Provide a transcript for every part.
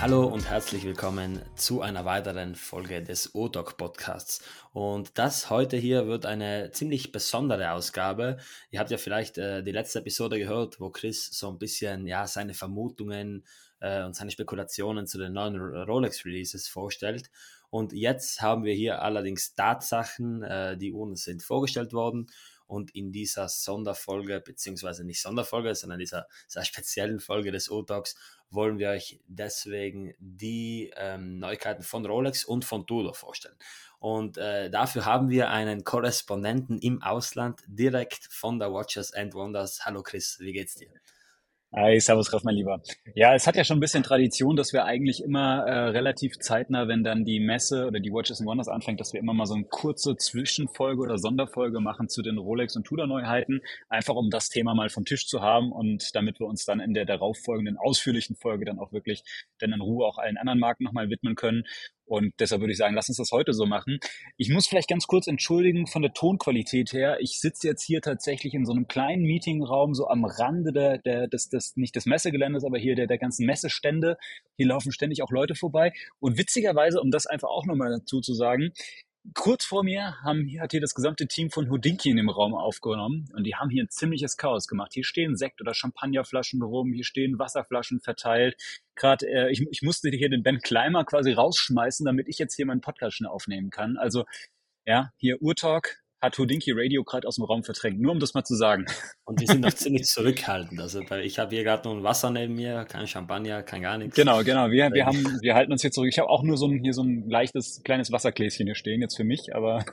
Hallo und herzlich willkommen zu einer weiteren Folge des O-Doc Podcasts. Und das heute hier wird eine ziemlich besondere Ausgabe. Ihr habt ja vielleicht äh, die letzte Episode gehört, wo Chris so ein bisschen ja, seine Vermutungen äh, und seine Spekulationen zu den neuen Rolex Releases vorstellt. Und jetzt haben wir hier allerdings Tatsachen, äh, die uns sind vorgestellt worden und in dieser Sonderfolge, beziehungsweise nicht Sonderfolge, sondern dieser sehr speziellen Folge des O-Talks, wollen wir euch deswegen die ähm, Neuigkeiten von Rolex und von Tudor vorstellen. Und äh, dafür haben wir einen Korrespondenten im Ausland direkt von der Watches and Wonders. Hallo Chris, wie geht's dir? Hi, servus Raff, mein Lieber. Ja, es hat ja schon ein bisschen Tradition, dass wir eigentlich immer äh, relativ zeitnah, wenn dann die Messe oder die Watches and Wonders anfängt, dass wir immer mal so eine kurze Zwischenfolge oder Sonderfolge machen zu den Rolex und Tudor Neuheiten, einfach um das Thema mal vom Tisch zu haben und damit wir uns dann in der darauffolgenden ausführlichen Folge dann auch wirklich dann in Ruhe auch allen anderen Marken nochmal widmen können. Und deshalb würde ich sagen, lass uns das heute so machen. Ich muss vielleicht ganz kurz entschuldigen von der Tonqualität her. Ich sitze jetzt hier tatsächlich in so einem kleinen Meetingraum, so am Rande der, der, des, des, nicht des Messegeländes, aber hier der, der ganzen Messestände. Hier laufen ständig auch Leute vorbei. Und witzigerweise, um das einfach auch nochmal dazu zu sagen, kurz vor mir haben, hat hier das gesamte Team von Houdinki in dem Raum aufgenommen und die haben hier ein ziemliches Chaos gemacht. Hier stehen Sekt- oder Champagnerflaschen rum, hier stehen Wasserflaschen verteilt. Gerade äh, ich, ich musste hier den Ben Kleimer quasi rausschmeißen, damit ich jetzt hier meinen Podcast schnell aufnehmen kann. Also ja, hier Urtalk, hat Houdinki Radio gerade aus dem Raum verdrängt. Nur um das mal zu sagen. Und die sind noch ziemlich zurückhaltend. Also ich habe hier gerade nur ein Wasser neben mir, kein Champagner, kein gar nichts. Genau, genau. Wir, wir, haben, wir halten uns hier zurück. Ich habe auch nur so ein, hier so ein leichtes kleines Wassergläschen hier stehen, jetzt für mich, aber.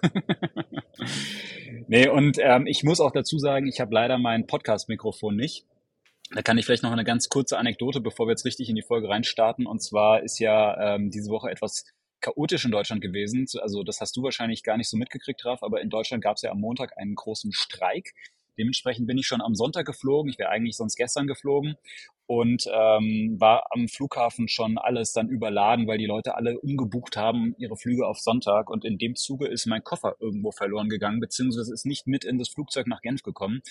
nee, und ähm, ich muss auch dazu sagen, ich habe leider mein Podcast-Mikrofon nicht. Da kann ich vielleicht noch eine ganz kurze Anekdote, bevor wir jetzt richtig in die Folge reinstarten. Und zwar ist ja ähm, diese Woche etwas chaotisch in Deutschland gewesen. Also das hast du wahrscheinlich gar nicht so mitgekriegt, Raf, aber in Deutschland gab es ja am Montag einen großen Streik. Dementsprechend bin ich schon am Sonntag geflogen. Ich wäre eigentlich sonst gestern geflogen und ähm, war am Flughafen schon alles dann überladen, weil die Leute alle umgebucht haben, ihre Flüge auf Sonntag. Und in dem Zuge ist mein Koffer irgendwo verloren gegangen, beziehungsweise ist nicht mit in das Flugzeug nach Genf gekommen.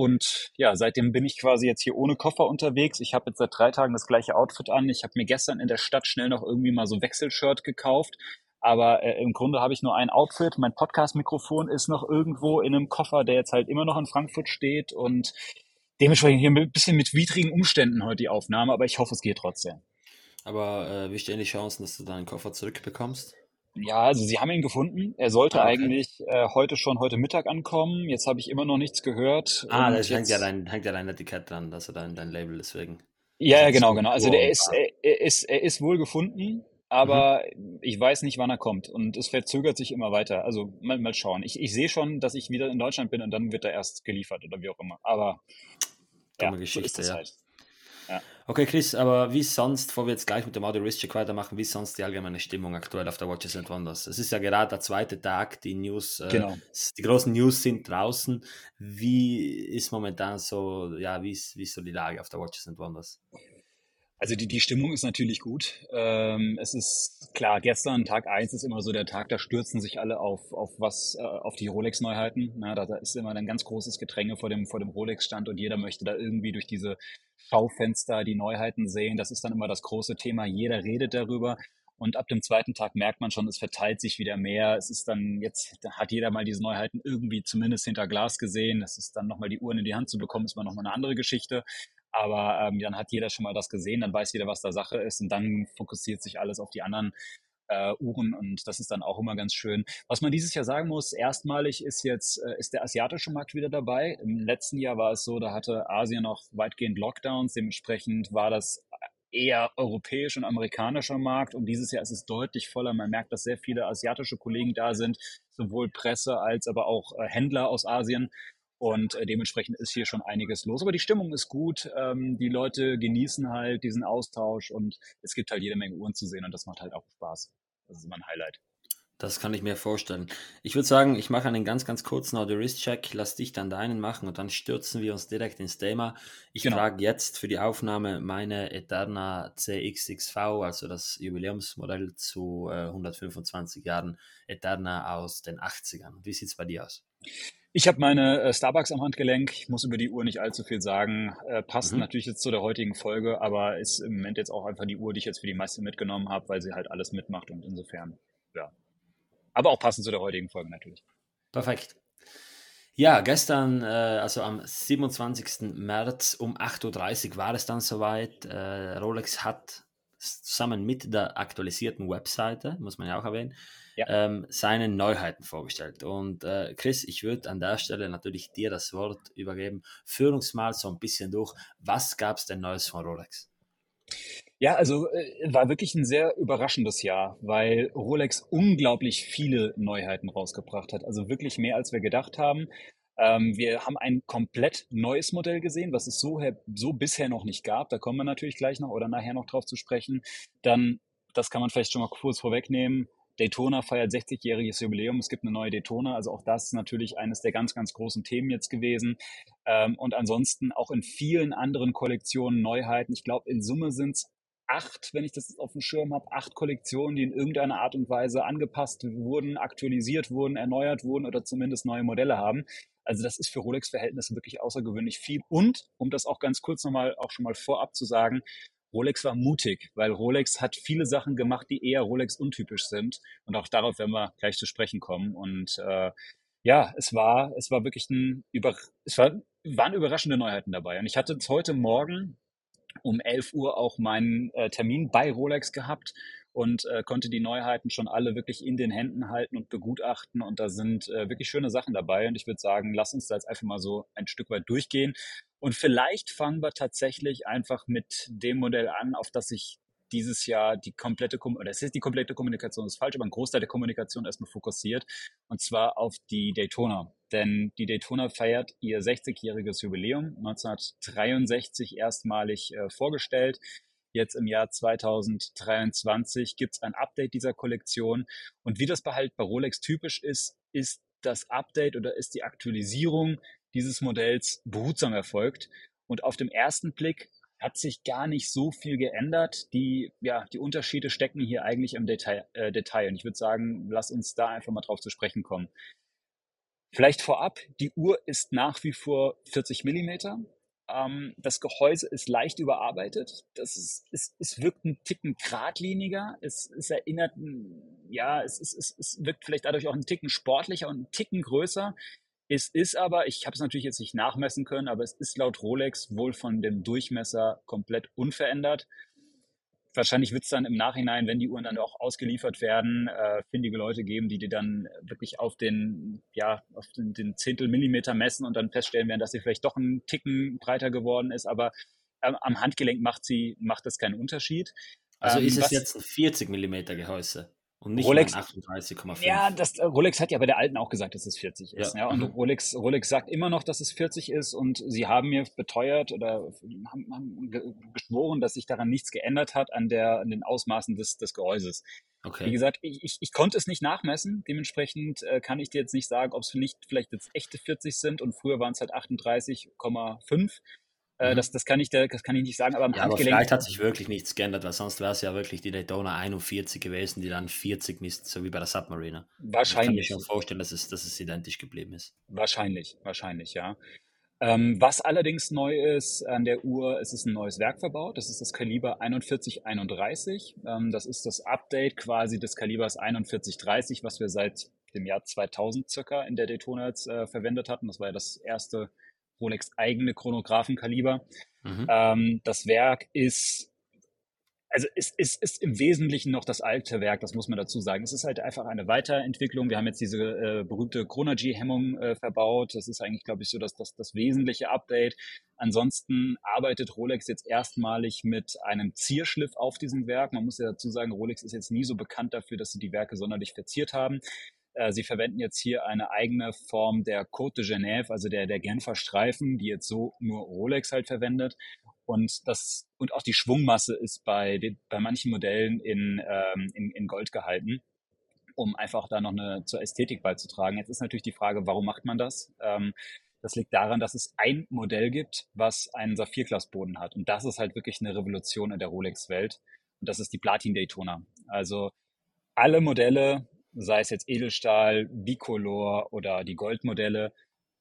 Und ja, seitdem bin ich quasi jetzt hier ohne Koffer unterwegs. Ich habe jetzt seit drei Tagen das gleiche Outfit an. Ich habe mir gestern in der Stadt schnell noch irgendwie mal so Wechselshirt gekauft. Aber äh, im Grunde habe ich nur ein Outfit. Mein Podcast-Mikrofon ist noch irgendwo in einem Koffer, der jetzt halt immer noch in Frankfurt steht. Und dementsprechend hier ein bisschen mit widrigen Umständen heute die Aufnahme. Aber ich hoffe, es geht trotzdem. Aber äh, wie stehen die Chancen, dass du deinen Koffer zurückbekommst? Ja, also sie haben ihn gefunden. Er sollte ah, okay. eigentlich äh, heute schon heute Mittag ankommen. Jetzt habe ich immer noch nichts gehört. Ah, da hängt ja dein, hängt ja dein Etikett dran, dass er dein, dein Label deswegen. Ja, ja genau, genau. Also der ist, er, er, ist, er ist wohl gefunden, aber mhm. ich weiß nicht, wann er kommt. Und es verzögert sich immer weiter. Also mal, mal schauen. Ich, ich sehe schon, dass ich wieder in Deutschland bin und dann wird er erst geliefert oder wie auch immer. Aber Dumme ja, Geschichte, so ja. Halt. Okay, Chris, aber wie sonst, bevor wir jetzt gleich mit dem Audio Risk Check weitermachen, wie sonst die allgemeine Stimmung aktuell auf der Watches and Wonders? Es ist ja gerade der zweite Tag, die News, äh, genau. die großen News sind draußen. Wie ist momentan so, ja, wie ist, wie ist so die Lage auf der Watches and Wonders? Also die, die Stimmung ist natürlich gut. Ähm, es ist klar, gestern, Tag eins ist immer so der Tag, da stürzen sich alle auf, auf was, äh, auf die Rolex-Neuheiten. Da, da ist immer ein ganz großes Gedränge vor dem, vor dem Rolex-Stand und jeder möchte da irgendwie durch diese Schaufenster die Neuheiten sehen. Das ist dann immer das große Thema. Jeder redet darüber. Und ab dem zweiten Tag merkt man schon, es verteilt sich wieder mehr. Es ist dann jetzt, hat jeder mal diese Neuheiten irgendwie zumindest hinter Glas gesehen. Das ist dann nochmal die Uhren in die Hand zu bekommen, ist mal nochmal eine andere Geschichte. Aber ähm, dann hat jeder schon mal das gesehen, dann weiß jeder, was da Sache ist und dann fokussiert sich alles auf die anderen äh, Uhren und das ist dann auch immer ganz schön. Was man dieses Jahr sagen muss, erstmalig ist jetzt äh, ist der asiatische Markt wieder dabei. Im letzten Jahr war es so, da hatte Asien noch weitgehend Lockdowns, dementsprechend war das eher europäisch und amerikanischer Markt und dieses Jahr ist es deutlich voller. Man merkt, dass sehr viele asiatische Kollegen da sind, sowohl Presse als aber auch äh, Händler aus Asien. Und äh, dementsprechend ist hier schon einiges los. Aber die Stimmung ist gut. Ähm, die Leute genießen halt diesen Austausch und es gibt halt jede Menge Uhren zu sehen und das macht halt auch Spaß. Das ist immer ein Highlight. Das kann ich mir vorstellen. Ich würde sagen, ich mache einen ganz, ganz kurzen Audio-Wrist-Check, lass dich dann deinen machen und dann stürzen wir uns direkt ins Thema. Ich genau. trage jetzt für die Aufnahme meine Eterna CXXV, also das Jubiläumsmodell zu äh, 125 Jahren Eterna aus den 80ern. Wie sieht es bei dir aus? Ich habe meine äh, Starbucks am Handgelenk. Ich muss über die Uhr nicht allzu viel sagen. Äh, passt mhm. natürlich jetzt zu der heutigen Folge, aber ist im Moment jetzt auch einfach die Uhr, die ich jetzt für die meisten mitgenommen habe, weil sie halt alles mitmacht und insofern, ja, aber auch passend zu der heutigen Folge natürlich. Perfekt. Ja, gestern, äh, also am 27. März um 8.30 Uhr war es dann soweit. Äh, Rolex hat zusammen mit der aktualisierten Webseite, muss man ja auch erwähnen, ja. ähm, seine Neuheiten vorgestellt. Und äh, Chris, ich würde an der Stelle natürlich dir das Wort übergeben. Führ uns mal so ein bisschen durch. Was gab es denn Neues von Rolex? Ja, also äh, war wirklich ein sehr überraschendes Jahr, weil Rolex unglaublich viele Neuheiten rausgebracht hat. Also wirklich mehr, als wir gedacht haben. Ähm, wir haben ein komplett neues Modell gesehen, was es so, so bisher noch nicht gab. Da kommen wir natürlich gleich noch oder nachher noch drauf zu sprechen. Dann, das kann man vielleicht schon mal kurz vorwegnehmen, Daytona feiert 60-jähriges Jubiläum. Es gibt eine neue Daytona. Also auch das ist natürlich eines der ganz, ganz großen Themen jetzt gewesen. Ähm, und ansonsten auch in vielen anderen Kollektionen Neuheiten. Ich glaube, in Summe sind es acht, wenn ich das auf dem Schirm habe, acht Kollektionen, die in irgendeiner Art und Weise angepasst wurden, aktualisiert wurden, erneuert wurden oder zumindest neue Modelle haben. Also das ist für Rolex-Verhältnisse wirklich außergewöhnlich viel. Und, um das auch ganz kurz nochmal, auch schon mal vorab zu sagen, Rolex war mutig, weil Rolex hat viele Sachen gemacht, die eher Rolex untypisch sind. Und auch darauf werden wir gleich zu sprechen kommen. Und äh, ja, es war, es war wirklich ein über, es war, waren überraschende Neuheiten dabei. Und ich hatte heute Morgen um 11 Uhr auch meinen äh, Termin bei Rolex gehabt und äh, konnte die Neuheiten schon alle wirklich in den Händen halten und begutachten. Und da sind äh, wirklich schöne Sachen dabei. Und ich würde sagen, lass uns da jetzt einfach mal so ein Stück weit durchgehen. Und vielleicht fangen wir tatsächlich einfach mit dem Modell an, auf das ich dieses Jahr die komplette, oder es ist die komplette Kommunikation, ist falsch, aber ein Großteil der Kommunikation erstmal fokussiert, und zwar auf die Daytona. Denn die Daytona feiert ihr 60-jähriges Jubiläum, 1963 erstmalig äh, vorgestellt. Jetzt im Jahr 2023 gibt es ein Update dieser Kollektion. Und wie das bei, halt bei Rolex typisch ist, ist das Update oder ist die Aktualisierung dieses Modells behutsam erfolgt. Und auf dem ersten Blick hat sich gar nicht so viel geändert. Die, ja, die Unterschiede stecken hier eigentlich im Detail. Äh, Detail. Und ich würde sagen, lass uns da einfach mal drauf zu sprechen kommen. Vielleicht vorab, die Uhr ist nach wie vor 40 Millimeter. Ähm, das Gehäuse ist leicht überarbeitet. Das ist, es, es wirkt ein Ticken geradliniger. Es, es erinnert, ja, es, es, es, es wirkt vielleicht dadurch auch ein Ticken sportlicher und ein Ticken größer. Es ist aber, ich habe es natürlich jetzt nicht nachmessen können, aber es ist laut Rolex wohl von dem Durchmesser komplett unverändert. Wahrscheinlich wird es dann im Nachhinein, wenn die Uhren dann auch ausgeliefert werden, äh, findige Leute geben, die die dann wirklich auf den, ja, auf den, den Zehntel Millimeter messen und dann feststellen werden, dass sie vielleicht doch einen Ticken breiter geworden ist. Aber ähm, am Handgelenk macht sie, macht das keinen Unterschied. Also ähm, ist es jetzt ein 40 Millimeter Gehäuse? Und nicht Rolex 38,5. Ja, das, äh, Rolex hat ja bei der alten auch gesagt, dass es 40 ist. Ja. ja und mhm. Rolex, Rolex sagt immer noch, dass es 40 ist und sie haben mir beteuert oder haben, haben geschworen, dass sich daran nichts geändert hat an, der, an den Ausmaßen des, des Gehäuses. Okay. Wie gesagt, ich, ich, ich konnte es nicht nachmessen. Dementsprechend äh, kann ich dir jetzt nicht sagen, ob es nicht vielleicht jetzt echte 40 sind und früher waren es halt 38,5. Äh, mhm. das, das, kann ich, das kann ich nicht sagen, aber am ja, Handgelenk. Aber vielleicht hat sich wirklich nichts geändert, weil sonst wäre es ja wirklich die Daytona 41 gewesen, die dann 40 misst, so wie bei der Submariner. Wahrscheinlich. Ich kann mir schon vorstellen, dass es, dass es identisch geblieben ist. Wahrscheinlich, wahrscheinlich, ja. Ähm, was allerdings neu ist an der Uhr, es ist ein neues Werk verbaut. Das ist das Kaliber 4131. Ähm, das ist das Update quasi des Kalibers 4130, was wir seit dem Jahr 2000 circa in der Daytona jetzt äh, verwendet hatten. Das war ja das erste Rolex eigene Chronographenkaliber. Mhm. Ähm, das Werk ist also es, es ist im Wesentlichen noch das alte Werk, das muss man dazu sagen. Es ist halt einfach eine Weiterentwicklung. Wir haben jetzt diese äh, berühmte Chronergy-Hemmung äh, verbaut. Das ist eigentlich, glaube ich, so das, das, das wesentliche Update. Ansonsten arbeitet Rolex jetzt erstmalig mit einem Zierschliff auf diesem Werk. Man muss ja dazu sagen, Rolex ist jetzt nie so bekannt dafür, dass sie die Werke sonderlich verziert haben. Äh, sie verwenden jetzt hier eine eigene Form der Côte de Genève, also der, der Genfer Streifen, die jetzt so nur Rolex halt verwendet. Und das, und auch die Schwungmasse ist bei, den, bei manchen Modellen in, ähm, in, in Gold gehalten. um einfach da noch eine zur Ästhetik beizutragen. Jetzt ist natürlich die Frage, warum macht man das? Ähm, das liegt daran, dass es ein Modell gibt, was einen Saphirglasboden hat. Und das ist halt wirklich eine Revolution in der Rolex-Welt. Und das ist die Platin Daytona. Also alle Modelle, sei es jetzt Edelstahl, Bicolor oder die Goldmodelle,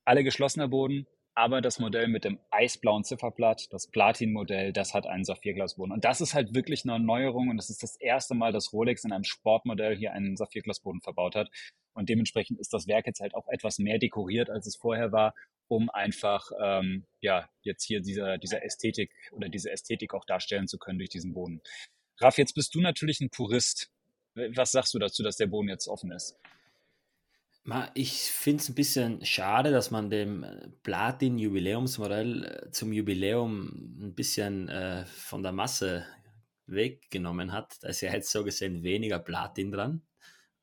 alle geschlossener Boden, aber das Modell mit dem eisblauen Zifferblatt, das Platin-Modell, das hat einen Saphirglasboden. Und das ist halt wirklich eine Neuerung und das ist das erste Mal, dass Rolex in einem Sportmodell hier einen Saphirglasboden verbaut hat. Und dementsprechend ist das Werk jetzt halt auch etwas mehr dekoriert, als es vorher war, um einfach ähm, ja jetzt hier dieser, dieser Ästhetik oder diese Ästhetik auch darstellen zu können durch diesen Boden. Raff, jetzt bist du natürlich ein Purist. Was sagst du dazu, dass der Boden jetzt offen ist? Ich finde es ein bisschen schade, dass man dem Platin-Jubiläumsmodell äh, zum Jubiläum ein bisschen äh, von der Masse weggenommen hat. Da ist ja jetzt so gesehen weniger Platin dran.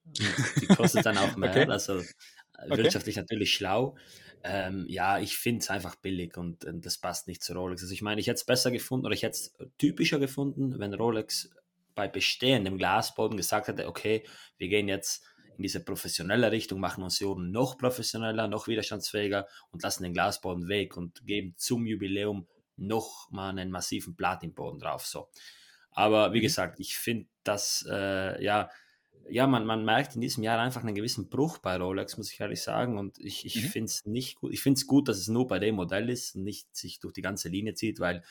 Und die kostet dann auch mehr, okay. also okay. wirtschaftlich natürlich schlau. Ähm, ja, ich finde es einfach billig und, und, das passt nicht zu Rolex. Also ich meine, ich hätte es besser gefunden oder ich hätte es typischer gefunden, wenn Rolex bei bestehendem Glasboden gesagt hätte, okay, wir gehen jetzt in diese professionelle Richtung, machen uns die Uhren noch professioneller, noch widerstandsfähiger und lassen den Glasboden weg und geben zum Jubiläum noch mal einen massiven Platinboden drauf. So. Aber wie mhm. gesagt, ich finde das, äh, ja, ja, man, man merkt in diesem Jahr einfach einen gewissen Bruch bei Rolex, muss ich ehrlich sagen. Und ich, ich mhm. finde es nicht gut. Ich finde es gut, dass es nur bei dem Modell ist und nicht sich durch die ganze Linie zieht, weil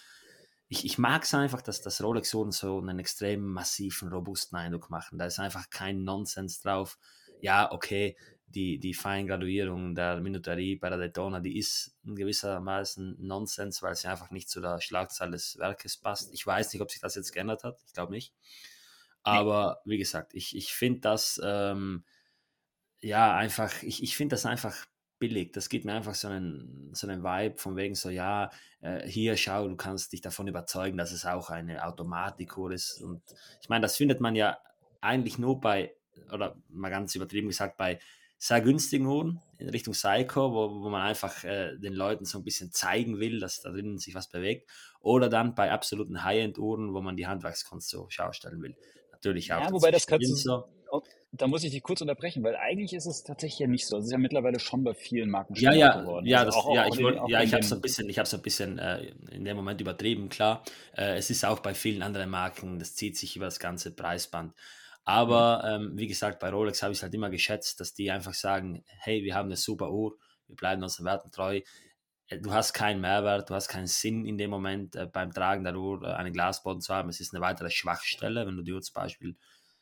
ich, ich mag es einfach, dass das Rolex-Uhren so einen extrem massiven, robusten Eindruck machen. Da ist einfach kein Nonsens drauf. Ja, okay, die, die Feingraduierung der Minuterie bei der Daytona, die ist in gewissermaßen Nonsens, weil sie einfach nicht zu der Schlagzahl des Werkes passt. Ich weiß nicht, ob sich das jetzt geändert hat. Ich glaube nicht. Aber wie gesagt, ich, ich finde das ähm, ja einfach, ich, ich finde das einfach billig. Das gibt mir einfach so einen, so einen Vibe von wegen so, ja, äh, hier schau, du kannst dich davon überzeugen, dass es auch eine Automatikuhr ist. Und ich meine, das findet man ja eigentlich nur bei, oder mal ganz übertrieben gesagt, bei sehr günstigen Uhren in Richtung Psycho, wo, wo man einfach äh, den Leuten so ein bisschen zeigen will, dass da drinnen sich was bewegt. Oder dann bei absoluten High-End-Uhren, wo man die Handwerkskunst so schaustellen will natürlich auch. Ja, wobei das kannst du, so. Da muss ich dich kurz unterbrechen, weil eigentlich ist es tatsächlich ja nicht so. Es ist ja mittlerweile schon bei vielen Marken ja, ja, geworden. Ja, also das, auch, ja, auch ich, wollt, ja, ich habe es ein bisschen, ich habe ein bisschen äh, in dem Moment übertrieben, klar. Äh, es ist auch bei vielen anderen Marken, das zieht sich über das ganze Preisband. Aber mhm. ähm, wie gesagt, bei Rolex habe ich es halt immer geschätzt, dass die einfach sagen, hey, wir haben eine super Uhr, wir bleiben unseren Werten treu. Äh, du hast keinen Mehrwert, du hast keinen Sinn in dem Moment äh, beim Tragen der Uhr äh, einen Glasboden zu haben. Es ist eine weitere Schwachstelle. Wenn du die Uhr zum Beispiel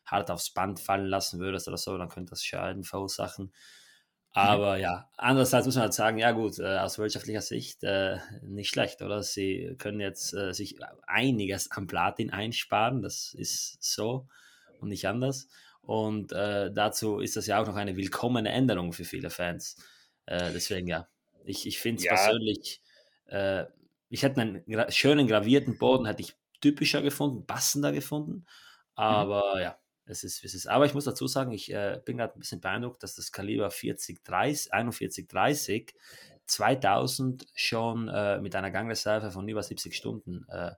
hart aufs Band fallen lassen würdest oder so, dann könnte das Schaden verursachen. Mhm. Aber ja, andererseits muss man halt sagen, ja gut, äh, aus wirtschaftlicher Sicht äh, nicht schlecht, oder? Sie können jetzt äh, sich einiges am Platin einsparen, das ist so und nicht anders. Und dazu ist das ja auch noch eine willkommene Änderung für viele Fans. deswegen ja, ich, ich finde es ja. persönlich, äh, ich hätte einen gra schönen gravierten Boden, hätte ich typischer gefunden, passender gefunden. Mhm. Aber mhm. ja, es ist, es ist. Aber ich muss dazu sagen, ich äh, bin gerade ein bisschen beeindruckt, dass das Kaliber 40, 30, 41, 30 2000 schon äh, mit einer Gangreserve von über 70 Stunden äh,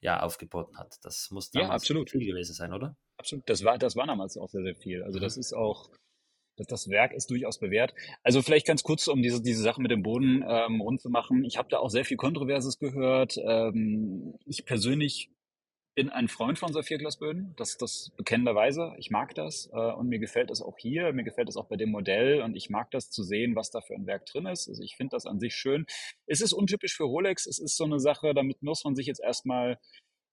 ja, aufgeboten hat. Das muss damals ja, absolut. viel gewesen sein, oder? Absolut. Das war, das war damals auch sehr, sehr viel. Also, mhm. das ist auch das, das Werk ist durchaus bewährt. Also vielleicht ganz kurz, um diese, diese Sache mit dem Boden ähm, rund zu machen. Ich habe da auch sehr viel Kontroverses gehört. Ähm, ich persönlich bin ein Freund von Saphirglasböden, das, das bekennenderweise. Ich mag das äh, und mir gefällt es auch hier, mir gefällt es auch bei dem Modell und ich mag das zu sehen, was da für ein Werk drin ist. Also ich finde das an sich schön. Es ist untypisch für Rolex, es ist so eine Sache, damit muss man sich jetzt erstmal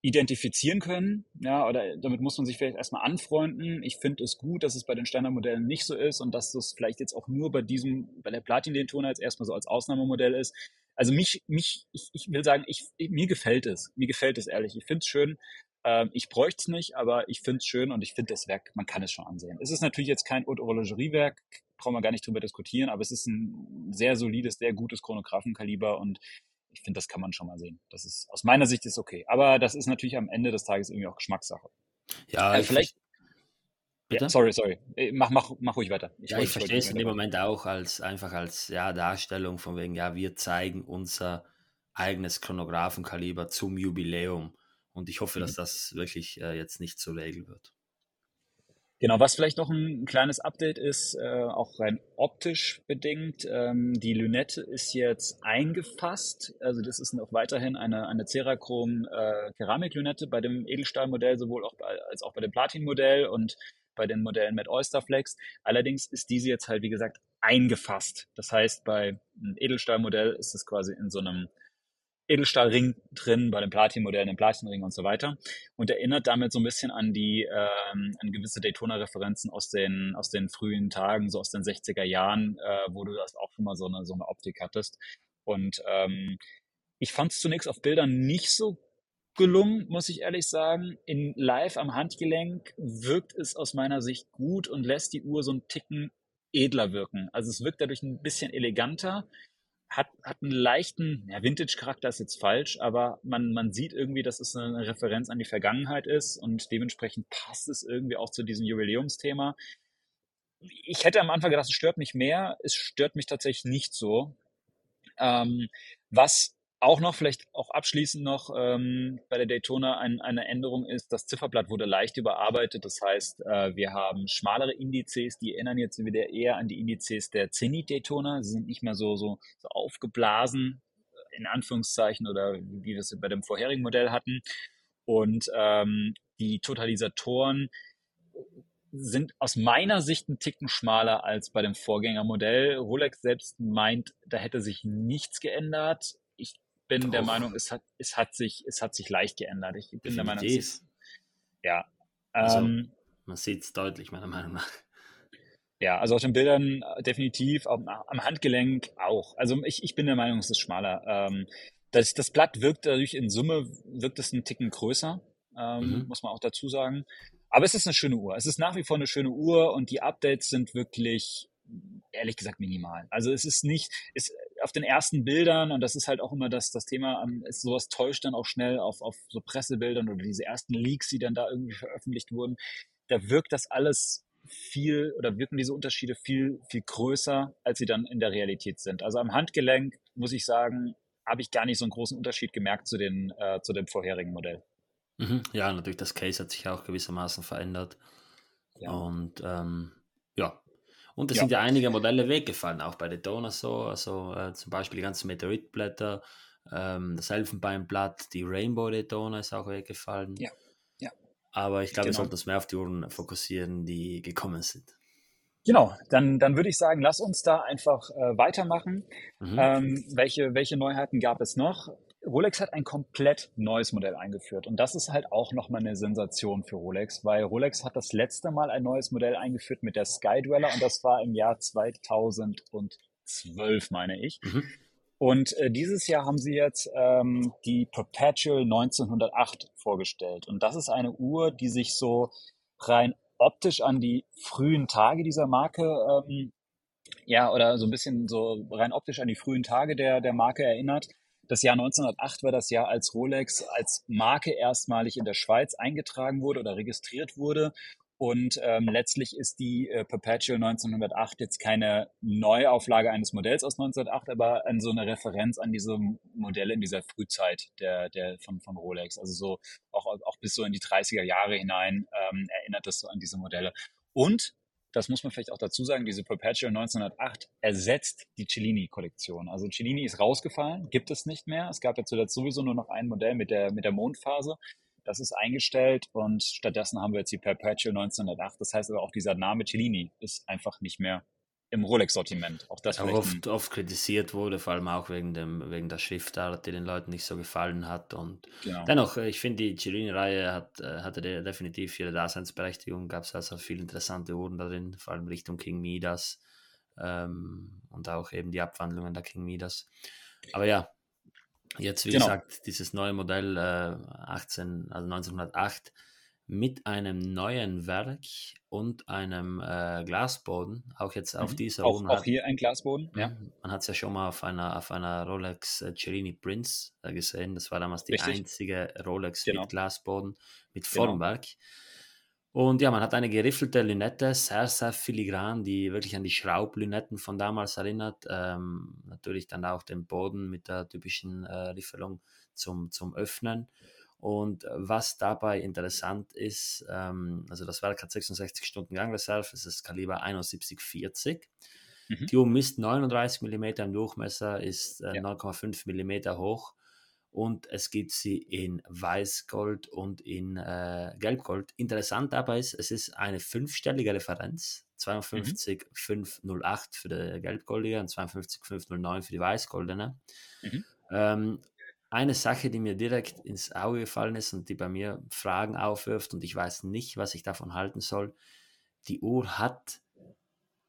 identifizieren können, ja, oder damit muss man sich vielleicht erstmal anfreunden. Ich finde es gut, dass es bei den Standardmodellen nicht so ist und dass das vielleicht jetzt auch nur bei diesem, bei der Platin-Daytona jetzt erstmal so als Ausnahmemodell ist. Also mich, mich, ich, ich will sagen, ich, mir gefällt es. Mir gefällt es ehrlich. Ich finde es schön. Ähm, ich bräuchte es nicht, aber ich finde es schön und ich finde das Werk, man kann es schon ansehen. Es ist natürlich jetzt kein Haute Horlogerie-Werk, brauchen wir gar nicht drüber diskutieren, aber es ist ein sehr solides, sehr gutes Chronographenkaliber und ich finde, das kann man schon mal sehen. Das ist aus meiner Sicht ist okay. Aber das ist natürlich am Ende des Tages irgendwie auch Geschmackssache. Ja, äh, vielleicht. Ja, sorry, sorry. Äh, mach, mach, mach ruhig weiter. Ich ja, ich verstehe es in dem Moment auch als einfach als ja, Darstellung von wegen, ja, wir zeigen unser eigenes Chronographenkaliber zum Jubiläum. Und ich hoffe, mhm. dass das wirklich äh, jetzt nicht zur Regel wird. Genau, was vielleicht noch ein kleines Update ist, äh, auch rein optisch bedingt. Ähm, die Lünette ist jetzt eingefasst. Also das ist noch weiterhin eine, eine Cerachrom äh, Keramiklünette bei dem Edelstahlmodell, sowohl auch bei, als auch bei dem Platinmodell und bei den Modellen mit Oysterflex. Allerdings ist diese jetzt halt, wie gesagt, eingefasst. Das heißt, bei einem Edelstahlmodell ist es quasi in so einem Edelstahlring drin, bei den Platin-Modellen im Platinring und so weiter. Und erinnert damit so ein bisschen an die, ähm, an gewisse Daytona-Referenzen aus den, aus den frühen Tagen, so aus den 60er Jahren, äh, wo du das auch schon mal so eine, so eine Optik hattest. Und ähm, ich fand es zunächst auf Bildern nicht so gelungen, muss ich ehrlich sagen. In live am Handgelenk wirkt es aus meiner Sicht gut und lässt die Uhr so einen Ticken edler wirken. Also es wirkt dadurch ein bisschen eleganter hat, hat einen leichten, ja, Vintage-Charakter ist jetzt falsch, aber man, man sieht irgendwie, dass es eine Referenz an die Vergangenheit ist und dementsprechend passt es irgendwie auch zu diesem Jubiläumsthema. Ich hätte am Anfang gedacht, es stört mich mehr. Es stört mich tatsächlich nicht so. Ähm, was auch noch, vielleicht auch abschließend noch ähm, bei der Daytona ein, eine Änderung ist, das Zifferblatt wurde leicht überarbeitet. Das heißt, äh, wir haben schmalere Indizes, die erinnern jetzt wieder eher an die Indizes der Zenit Daytona. Sie sind nicht mehr so, so, so aufgeblasen, in Anführungszeichen, oder wie wir es bei dem vorherigen Modell hatten. Und ähm, die Totalisatoren sind aus meiner Sicht ein Ticken schmaler als bei dem Vorgängermodell. Rolex selbst meint, da hätte sich nichts geändert bin der Meinung, es hat, es hat sich, es hat sich leicht geändert. Ich bin Definitiv. der Meinung, es ist, ja. Also, ähm, man sieht es deutlich, meiner Meinung nach. Ja, also auf den Bildern äh, definitiv, am, am Handgelenk auch. Also ich, ich bin der Meinung, es ist schmaler. Ähm, das, das Blatt wirkt dadurch in Summe, wirkt es einen Ticken größer, ähm, mhm. muss man auch dazu sagen. Aber es ist eine schöne Uhr. Es ist nach wie vor eine schöne Uhr und die Updates sind wirklich, ehrlich gesagt, minimal. Also es ist nicht, es, auf den ersten Bildern, und das ist halt auch immer das, das Thema, ähm, ist sowas täuscht dann auch schnell auf, auf so Pressebildern oder diese ersten Leaks, die dann da irgendwie veröffentlicht wurden, da wirkt das alles viel oder wirken diese Unterschiede viel, viel größer, als sie dann in der Realität sind. Also am Handgelenk, muss ich sagen, habe ich gar nicht so einen großen Unterschied gemerkt zu, den, äh, zu dem vorherigen Modell. Mhm. Ja, natürlich, das Case hat sich auch gewissermaßen verändert. Ja. Und ähm, ja, und es ja. sind ja einige Modelle weggefallen, auch bei Daytona so. Also äh, zum Beispiel die ganzen Meteoritblätter, ähm, das Elfenbeinblatt, die Rainbow Daytona ist auch weggefallen. Ja. ja. Aber ich glaube, genau. wir sollten uns mehr auf die Uhren fokussieren, die gekommen sind. Genau, dann, dann würde ich sagen, lass uns da einfach äh, weitermachen. Mhm. Ähm, welche, welche Neuheiten gab es noch? Rolex hat ein komplett neues Modell eingeführt und das ist halt auch nochmal eine Sensation für Rolex, weil Rolex hat das letzte Mal ein neues Modell eingeführt mit der Skydweller und das war im Jahr 2012, meine ich. Mhm. Und äh, dieses Jahr haben sie jetzt ähm, die Perpetual 1908 vorgestellt und das ist eine Uhr, die sich so rein optisch an die frühen Tage dieser Marke ähm, ja, oder so ein bisschen so rein optisch an die frühen Tage der, der Marke erinnert. Das Jahr 1908 war das Jahr, als Rolex als Marke erstmalig in der Schweiz eingetragen wurde oder registriert wurde. Und ähm, letztlich ist die äh, Perpetual 1908 jetzt keine Neuauflage eines Modells aus 1908, aber an so eine Referenz an diese Modelle in dieser Frühzeit der, der von, von Rolex. Also so auch, auch bis so in die 30er Jahre hinein ähm, erinnert das so an diese Modelle. Und das muss man vielleicht auch dazu sagen, diese Perpetual 1908 ersetzt die Cellini-Kollektion. Also Cellini ist rausgefallen, gibt es nicht mehr. Es gab ja zuletzt sowieso nur noch ein Modell mit der, mit der Mondphase. Das ist eingestellt und stattdessen haben wir jetzt die Perpetual 1908. Das heißt aber auch dieser Name Cellini ist einfach nicht mehr im Rolex-Sortiment. Auch das oft, oft kritisiert wurde, vor allem auch wegen, dem, wegen der Schriftart, die den Leuten nicht so gefallen hat. Und genau. dennoch, äh, ich finde, die Cellini-Reihe hat, äh, hatte definitiv ihre Daseinsberechtigung. Gab es also viele interessante Uhren darin, vor allem Richtung King Midas ähm, und auch eben die Abwandlungen der King Midas. Aber ja, jetzt wie genau. gesagt, dieses neue Modell äh, 18, also 1908 mit einem neuen Werk und einem äh, Glasboden, auch jetzt auf mhm. dieser auch, auch hier ein Glasboden, ja. Man hat es ja schon mal auf einer, auf einer Rolex äh, Cellini Prince äh, gesehen. Das war damals die Richtig. einzige Rolex genau. mit Glasboden, mit. Formwerk. Genau. Und ja, man hat eine geriffelte Lünette, sehr, sehr filigran, die wirklich an die Schraublünetten von damals erinnert. Ähm, natürlich dann auch den Boden mit der typischen äh, Riffelung zum, zum Öffnen. Und was dabei interessant ist, ähm, also das Werk hat 66 Stunden Gangreserve, es ist Kaliber 71-40. Mhm. Die Uhr misst 39 mm im Durchmesser, ist äh, ja. 9,5 mm hoch und es gibt sie in Weißgold und in äh, Gelbgold. Interessant dabei ist, es ist eine fünfstellige Referenz, 52,508 mhm. für die Gelbgoldige und 52,509 für die Weißgoldene. Mhm. Ähm, eine Sache, die mir direkt ins Auge gefallen ist und die bei mir Fragen aufwirft und ich weiß nicht, was ich davon halten soll. Die Uhr hat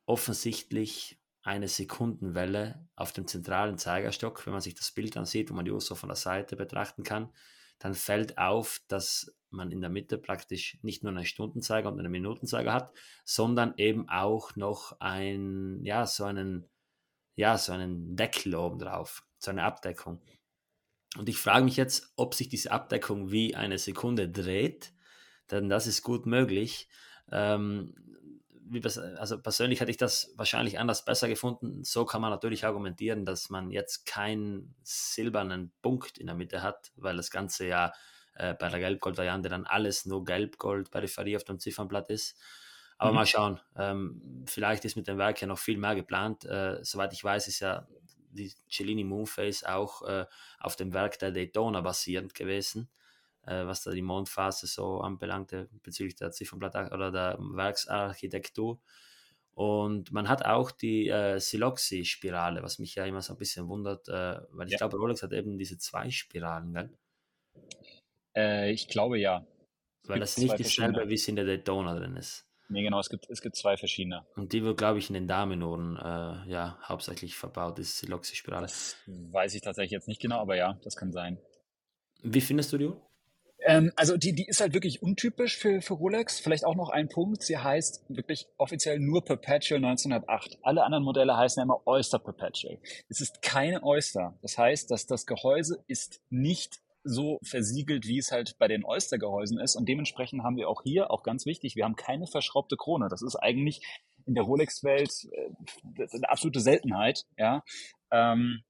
offensichtlich eine Sekundenwelle auf dem zentralen Zeigerstock. Wenn man sich das Bild ansieht, wo man die Uhr so von der Seite betrachten kann, dann fällt auf, dass man in der Mitte praktisch nicht nur einen Stundenzeiger und einen Minutenzeiger hat, sondern eben auch noch ein, ja, so einen, ja, so einen Deckel oben drauf, so eine Abdeckung. Und ich frage mich jetzt, ob sich diese Abdeckung wie eine Sekunde dreht, denn das ist gut möglich. Ähm, also persönlich hätte ich das wahrscheinlich anders besser gefunden. So kann man natürlich argumentieren, dass man jetzt keinen silbernen Punkt in der Mitte hat, weil das Ganze ja äh, bei der Gelbgold-Variante dann alles nur Gelb-Gold-Peripherie auf dem Ziffernblatt ist. Aber mhm. mal schauen, ähm, vielleicht ist mit dem Werk ja noch viel mehr geplant. Äh, soweit ich weiß, ist ja die Cellini Moonface auch äh, auf dem Werk der Daytona basierend gewesen, äh, was da die Mondphase so anbelangte bezüglich der Ziffernblatt oder der Werksarchitektur. Und man hat auch die äh, Siloxy-Spirale, was mich ja immer so ein bisschen wundert, äh, weil ich ja. glaube, Rolex hat eben diese zwei Spiralen, gell? Äh, ich glaube ja. Weil das nicht dieselbe, wie es in der Daytona drin ist. Nee, genau, es gibt, es gibt zwei verschiedene. Und die wird, glaube ich, in den Damenohren äh, ja, hauptsächlich verbaut, ist die Loxy-Spirale. Das weiß ich tatsächlich jetzt nicht genau, aber ja, das kann sein. Wie findest du die Uhr? Ähm, also die, die ist halt wirklich untypisch für, für Rolex. Vielleicht auch noch ein Punkt. Sie heißt wirklich offiziell nur Perpetual 1908. Alle anderen Modelle heißen ja immer Oyster Perpetual. Es ist keine Oyster. Das heißt, dass das Gehäuse ist nicht so versiegelt, wie es halt bei den Oyster-Gehäusen ist. Und dementsprechend haben wir auch hier, auch ganz wichtig, wir haben keine verschraubte Krone. Das ist eigentlich in der Rolex-Welt äh, eine absolute Seltenheit. Ja, ähm,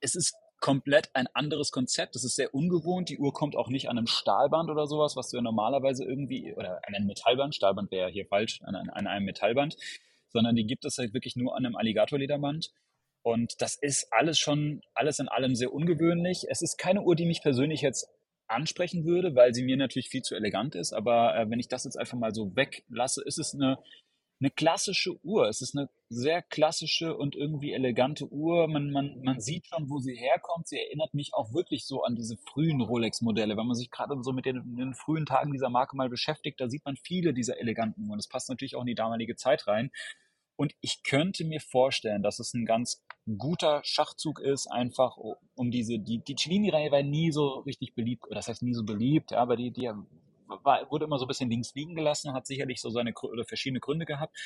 es ist komplett ein anderes Konzept. Das ist sehr ungewohnt. Die Uhr kommt auch nicht an einem Stahlband oder sowas, was du ja normalerweise irgendwie, oder an einem Metallband, Stahlband wäre hier falsch, an, an einem Metallband, sondern die gibt es halt wirklich nur an einem Alligatorlederband. Und das ist alles schon, alles in allem sehr ungewöhnlich. Es ist keine Uhr, die mich persönlich jetzt ansprechen würde, weil sie mir natürlich viel zu elegant ist. Aber äh, wenn ich das jetzt einfach mal so weglasse, ist es eine, eine klassische Uhr. Es ist eine sehr klassische und irgendwie elegante Uhr. Man, man, man sieht schon, wo sie herkommt. Sie erinnert mich auch wirklich so an diese frühen Rolex-Modelle. Wenn man sich gerade so mit den, den, frühen Tagen dieser Marke mal beschäftigt, da sieht man viele dieser eleganten Uhren. Das passt natürlich auch in die damalige Zeit rein. Und ich könnte mir vorstellen, dass es ein ganz guter Schachzug ist, einfach um diese, die, die Cellini-Reihe war nie so richtig beliebt, das heißt nie so beliebt, ja, aber die, die war, wurde immer so ein bisschen links liegen gelassen, hat sicherlich so seine oder verschiedene Gründe gehabt.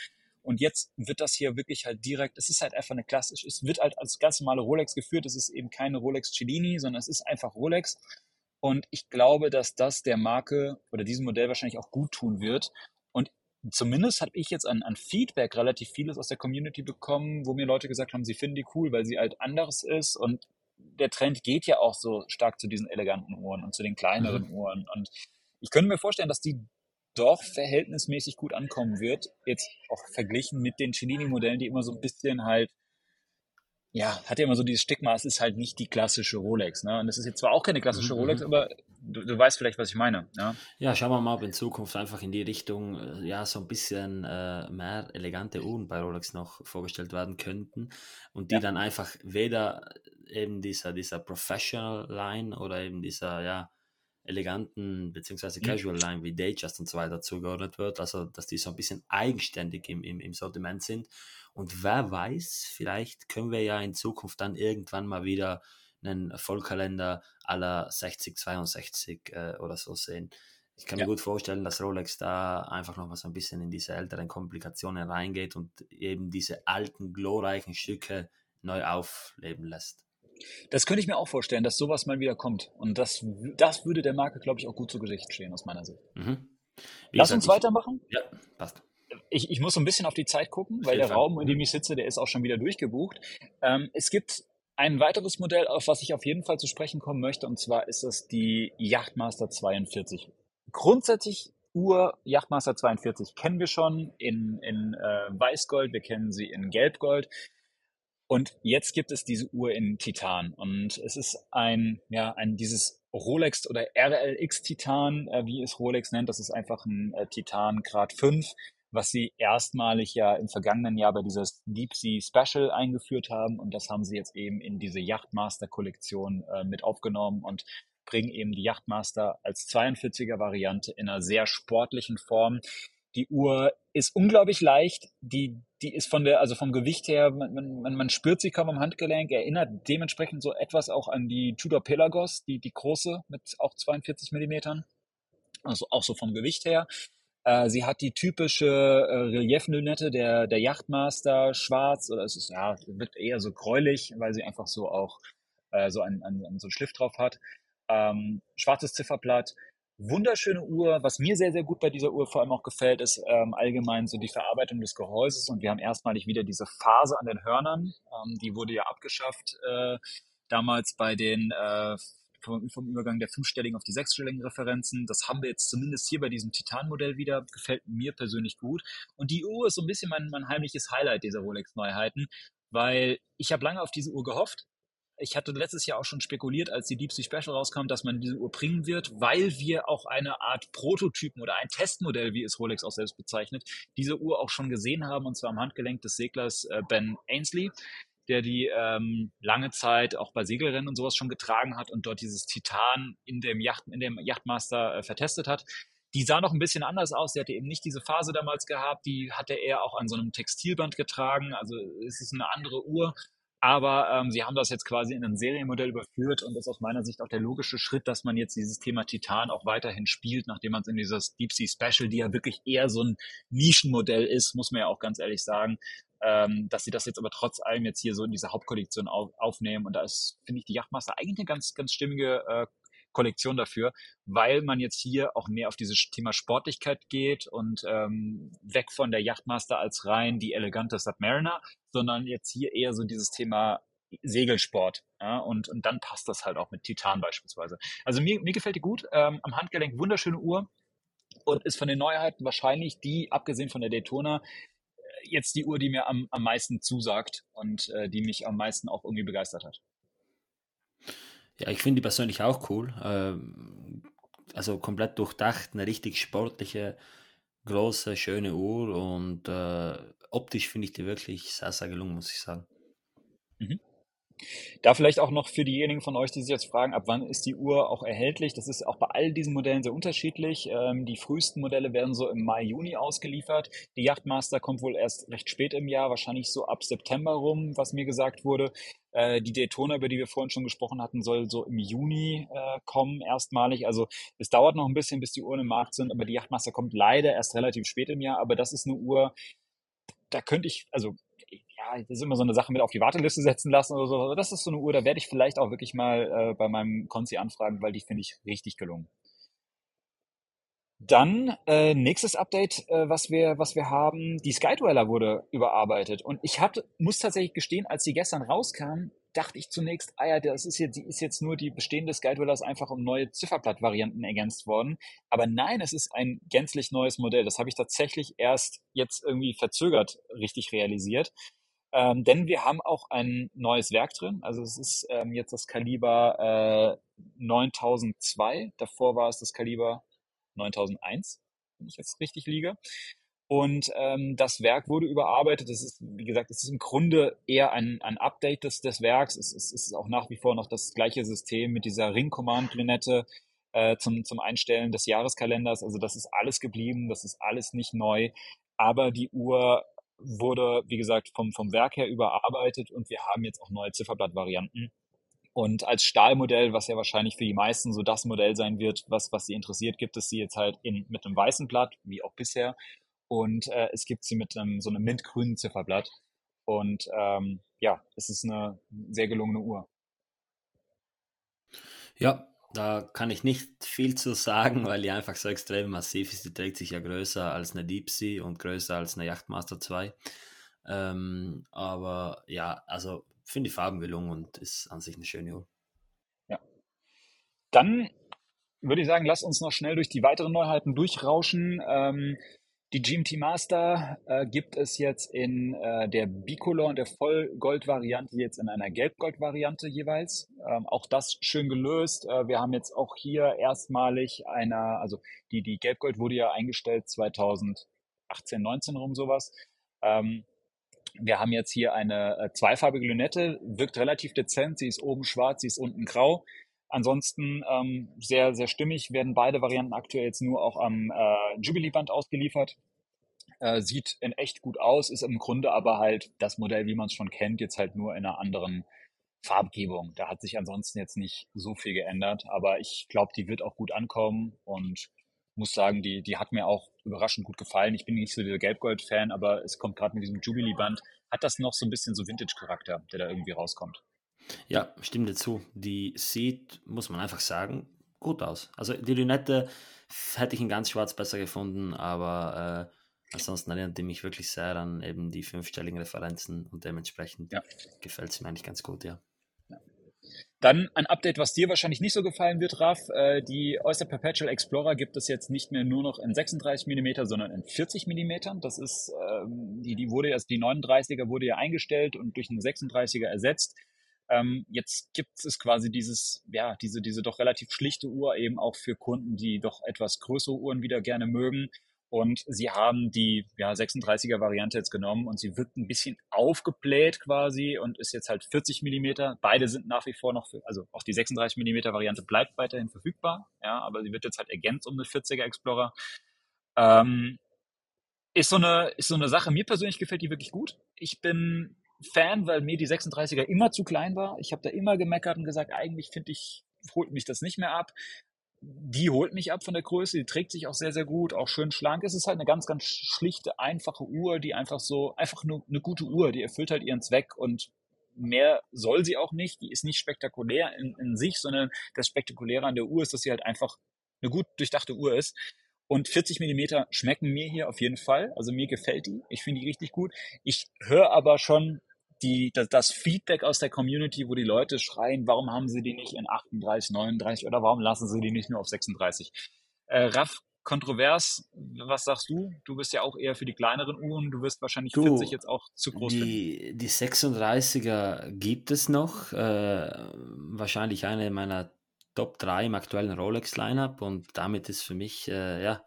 Und jetzt wird das hier wirklich halt direkt, es ist halt einfach eine klassische, es wird halt als ganz normale Rolex geführt, es ist eben keine Rolex Cellini, sondern es ist einfach Rolex. Und ich glaube, dass das der Marke oder diesem Modell wahrscheinlich auch gut tun wird zumindest habe ich jetzt an, an Feedback relativ vieles aus der Community bekommen, wo mir Leute gesagt haben, sie finden die cool, weil sie halt anderes ist und der Trend geht ja auch so stark zu diesen eleganten Uhren und zu den kleineren mhm. Uhren und ich könnte mir vorstellen, dass die doch verhältnismäßig gut ankommen wird, jetzt auch verglichen mit den Cellini-Modellen, die immer so ein bisschen halt ja, hat ja immer so dieses Stigma, es ist halt nicht die klassische Rolex. Ne? Und es ist jetzt zwar auch keine klassische mhm. Rolex, mhm. aber du, du, weißt vielleicht, was ich meine. Ja? ja, schauen wir mal, ob in Zukunft einfach in die Richtung, äh, ja, so ein bisschen äh, mehr elegante Uhren bei Rolex noch vorgestellt werden könnten und die ja. dann einfach weder eben dieser, dieser Professional Line oder eben dieser, ja, eleganten bzw. Casual Line wie Datejust und so weiter zugeordnet wird, also dass die so ein bisschen eigenständig im, im, im Sortiment sind und wer weiß, vielleicht können wir ja in Zukunft dann irgendwann mal wieder einen Vollkalender aller 60, 62 äh, oder so sehen. Ich kann ja. mir gut vorstellen, dass Rolex da einfach noch mal so ein bisschen in diese älteren Komplikationen reingeht und eben diese alten, glorreichen Stücke neu aufleben lässt. Das könnte ich mir auch vorstellen, dass sowas mal wieder kommt. Und das, das würde der Marke, glaube ich, auch gut zu Gesicht stehen, aus meiner Sicht. Mhm. Lass uns weitermachen. Ja, passt ich, ich muss so ein bisschen auf die Zeit gucken, weil der Raum, in dem ich sitze, der ist auch schon wieder durchgebucht. Ähm, es gibt ein weiteres Modell, auf was ich auf jeden Fall zu sprechen kommen möchte, und zwar ist es die Yachtmaster 42. Grundsätzlich Uhr Yachtmaster 42 kennen wir schon in, in äh, Weißgold, wir kennen sie in Gelbgold. Und jetzt gibt es diese Uhr in Titan. Und es ist ein, ja, ein dieses Rolex oder RLX Titan, äh, wie es Rolex nennt. Das ist einfach ein äh, Titan Grad 5 was sie erstmalig ja im vergangenen Jahr bei dieses Deep Sea Special eingeführt haben. Und das haben sie jetzt eben in diese Yachtmaster Kollektion äh, mit aufgenommen und bringen eben die Yachtmaster als 42er Variante in einer sehr sportlichen Form. Die Uhr ist unglaublich leicht. Die, die ist von der, also vom Gewicht her, man, man, man spürt sie kaum am Handgelenk, erinnert dementsprechend so etwas auch an die Tudor Pelagos, die, die große mit auch 42 Millimetern. Also auch so vom Gewicht her. Äh, sie hat die typische äh, Relieflünette der, der Yachtmaster schwarz oder es ist, ja, wird eher so gräulich, weil sie einfach so auch äh, so ein, ein, so ein Schliff drauf hat. Ähm, schwarzes Zifferblatt, wunderschöne Uhr. Was mir sehr, sehr gut bei dieser Uhr vor allem auch gefällt, ist ähm, allgemein so die Verarbeitung des Gehäuses und wir haben erstmalig wieder diese Phase an den Hörnern. Ähm, die wurde ja abgeschafft äh, damals bei den äh, vom, vom Übergang der fünfstelligen auf die sechsstelligen Referenzen. Das haben wir jetzt zumindest hier bei diesem Titan-Modell wieder. Gefällt mir persönlich gut. Und die Uhr ist so ein bisschen mein, mein heimliches Highlight dieser Rolex-Neuheiten, weil ich habe lange auf diese Uhr gehofft. Ich hatte letztes Jahr auch schon spekuliert, als die Deep Sea Special rauskam, dass man diese Uhr bringen wird, weil wir auch eine Art Prototypen oder ein Testmodell, wie es Rolex auch selbst bezeichnet, diese Uhr auch schon gesehen haben, und zwar am Handgelenk des Seglers äh, Ben Ainsley der die ähm, lange Zeit auch bei Segelrennen und sowas schon getragen hat und dort dieses Titan in dem, Yacht, in dem Yachtmaster äh, vertestet hat. Die sah noch ein bisschen anders aus. Sie hatte eben nicht diese Phase damals gehabt. Die hatte er auch an so einem Textilband getragen. Also es ist eine andere Uhr. Aber ähm, sie haben das jetzt quasi in ein Serienmodell überführt und das ist aus meiner Sicht auch der logische Schritt, dass man jetzt dieses Thema Titan auch weiterhin spielt, nachdem man es in dieses Deep Sea Special, die ja wirklich eher so ein Nischenmodell ist, muss man ja auch ganz ehrlich sagen, ähm, dass sie das jetzt aber trotz allem jetzt hier so in diese Hauptkollektion auf, aufnehmen. Und da ist, finde ich, die Yachtmaster eigentlich eine ganz, ganz stimmige äh, Kollektion dafür, weil man jetzt hier auch mehr auf dieses Thema Sportlichkeit geht und ähm, weg von der Yachtmaster als rein die elegante Submariner, sondern jetzt hier eher so dieses Thema Segelsport. Ja, und, und dann passt das halt auch mit Titan beispielsweise. Also mir, mir gefällt die gut. Ähm, am Handgelenk wunderschöne Uhr und ist von den Neuheiten wahrscheinlich die, abgesehen von der Daytona, jetzt die Uhr, die mir am, am meisten zusagt und äh, die mich am meisten auch irgendwie begeistert hat. Ja, ich finde die persönlich auch cool. Ähm, also komplett durchdacht, eine richtig sportliche, große, schöne Uhr und äh, optisch finde ich die wirklich sehr, sehr gelungen, muss ich sagen. Mhm. Da vielleicht auch noch für diejenigen von euch, die sich jetzt fragen, ab wann ist die Uhr auch erhältlich? Das ist auch bei all diesen Modellen sehr unterschiedlich. Ähm, die frühesten Modelle werden so im Mai, Juni ausgeliefert. Die Yachtmaster kommt wohl erst recht spät im Jahr, wahrscheinlich so ab September rum, was mir gesagt wurde. Äh, die Daytona, über die wir vorhin schon gesprochen hatten, soll so im Juni äh, kommen, erstmalig. Also es dauert noch ein bisschen, bis die Uhren im Markt sind, aber die Yachtmaster kommt leider erst relativ spät im Jahr. Aber das ist eine Uhr, da könnte ich, also ja, das ist immer so eine Sache mit auf die Warteliste setzen lassen oder so. Das ist so eine Uhr, da werde ich vielleicht auch wirklich mal äh, bei meinem Konzi anfragen, weil die finde ich richtig gelungen. Dann äh, nächstes Update, äh, was wir was wir haben, die Skydweller wurde überarbeitet und ich hatte muss tatsächlich gestehen, als die gestern rauskam, dachte ich zunächst, ah ja, das ist jetzt die ist jetzt nur die bestehende Skydwellers einfach um neue Zifferblattvarianten ergänzt worden, aber nein, es ist ein gänzlich neues Modell. Das habe ich tatsächlich erst jetzt irgendwie verzögert richtig realisiert. Ähm, denn wir haben auch ein neues Werk drin. Also es ist ähm, jetzt das Kaliber äh, 9002. Davor war es das Kaliber 9001, wenn ich jetzt richtig liege. Und ähm, das Werk wurde überarbeitet. Das ist, wie gesagt, es ist im Grunde eher ein, ein Update des, des Werks. Es, es, es ist auch nach wie vor noch das gleiche System mit dieser Ring-Command-Lünette äh, zum, zum Einstellen des Jahreskalenders. Also das ist alles geblieben, das ist alles nicht neu. Aber die Uhr wurde, wie gesagt, vom, vom Werk her überarbeitet und wir haben jetzt auch neue Zifferblattvarianten. Und als Stahlmodell, was ja wahrscheinlich für die meisten so das Modell sein wird, was, was sie interessiert, gibt es sie jetzt halt in, mit einem weißen Blatt, wie auch bisher. Und äh, es gibt sie mit einem, so einem mintgrünen Zifferblatt. Und ähm, ja, es ist eine sehr gelungene Uhr. Ja, da kann ich nicht viel zu sagen, weil die einfach so extrem massiv ist. Die trägt sich ja größer als eine Deep Sea und größer als eine Yachtmaster 2. Ähm, aber ja, also finde die Farben gelungen und ist an sich eine schöne Uhr. Ja. Dann würde ich sagen, lass uns noch schnell durch die weiteren Neuheiten durchrauschen. Ähm, die GMT Master äh, gibt es jetzt in äh, der Bicolor und der Vollgold-Variante, jetzt in einer Gelbgold-Variante jeweils. Ähm, auch das schön gelöst. Äh, wir haben jetzt auch hier erstmalig einer, also die, die Gelbgold wurde ja eingestellt 2018, 19 rum sowas. Ähm, wir haben jetzt hier eine äh, zweifarbige Lünette, wirkt relativ dezent. Sie ist oben schwarz, sie ist unten grau. Ansonsten ähm, sehr, sehr stimmig, werden beide Varianten aktuell jetzt nur auch am äh, Jubilee-Band ausgeliefert. Äh, sieht in echt gut aus, ist im Grunde aber halt das Modell, wie man es schon kennt, jetzt halt nur in einer anderen Farbgebung. Da hat sich ansonsten jetzt nicht so viel geändert, aber ich glaube, die wird auch gut ankommen und muss sagen, die, die hat mir auch überraschend gut gefallen. Ich bin nicht so der Gelbgold-Fan, aber es kommt gerade mit diesem Jubilee-Band, hat das noch so ein bisschen so Vintage-Charakter, der da irgendwie rauskommt. Ja, stimmt dazu. Die sieht, muss man einfach sagen, gut aus. Also die Lünette hätte ich in ganz schwarz besser gefunden, aber äh, ansonsten erinnert die mich wirklich sehr an eben die fünfstelligen Referenzen und dementsprechend ja. gefällt sie mir eigentlich ganz gut, ja. Dann ein Update, was dir wahrscheinlich nicht so gefallen wird, Raf. Äh, die Oyster Perpetual Explorer gibt es jetzt nicht mehr nur noch in 36 mm, sondern in 40 mm. Das ist, ähm, die, die wurde jetzt, die 39er wurde ja eingestellt und durch einen 36er ersetzt. Ähm, jetzt gibt es quasi dieses, ja, diese, diese doch relativ schlichte Uhr eben auch für Kunden, die doch etwas größere Uhren wieder gerne mögen. Und sie haben die ja, 36er Variante jetzt genommen und sie wird ein bisschen aufgebläht quasi und ist jetzt halt 40 Millimeter. Beide sind nach wie vor noch, für, also auch die 36 Millimeter Variante bleibt weiterhin verfügbar, ja, aber sie wird jetzt halt ergänzt um eine 40er Explorer. Ähm, ist so eine, ist so eine Sache. Mir persönlich gefällt die wirklich gut. Ich bin Fan, weil mir die 36er immer zu klein war. Ich habe da immer gemeckert und gesagt, eigentlich finde ich, holt mich das nicht mehr ab. Die holt mich ab von der Größe, die trägt sich auch sehr, sehr gut, auch schön schlank. Es ist halt eine ganz, ganz schlichte, einfache Uhr, die einfach so, einfach nur eine gute Uhr, die erfüllt halt ihren Zweck und mehr soll sie auch nicht. Die ist nicht spektakulär in, in sich, sondern das Spektakuläre an der Uhr ist, dass sie halt einfach eine gut durchdachte Uhr ist. Und 40 Millimeter schmecken mir hier auf jeden Fall. Also mir gefällt die. Ich finde die richtig gut. Ich höre aber schon die, das, das Feedback aus der Community, wo die Leute schreien, warum haben sie die nicht in 38, 39 oder warum lassen sie die nicht nur auf 36? Äh, Raff, kontrovers, was sagst du? Du bist ja auch eher für die kleineren Uhren, du wirst wahrscheinlich du, 40 jetzt auch zu groß die, finden. Die 36er gibt es noch, äh, wahrscheinlich eine meiner Top 3 im aktuellen Rolex-Lineup und damit ist für mich äh, ja,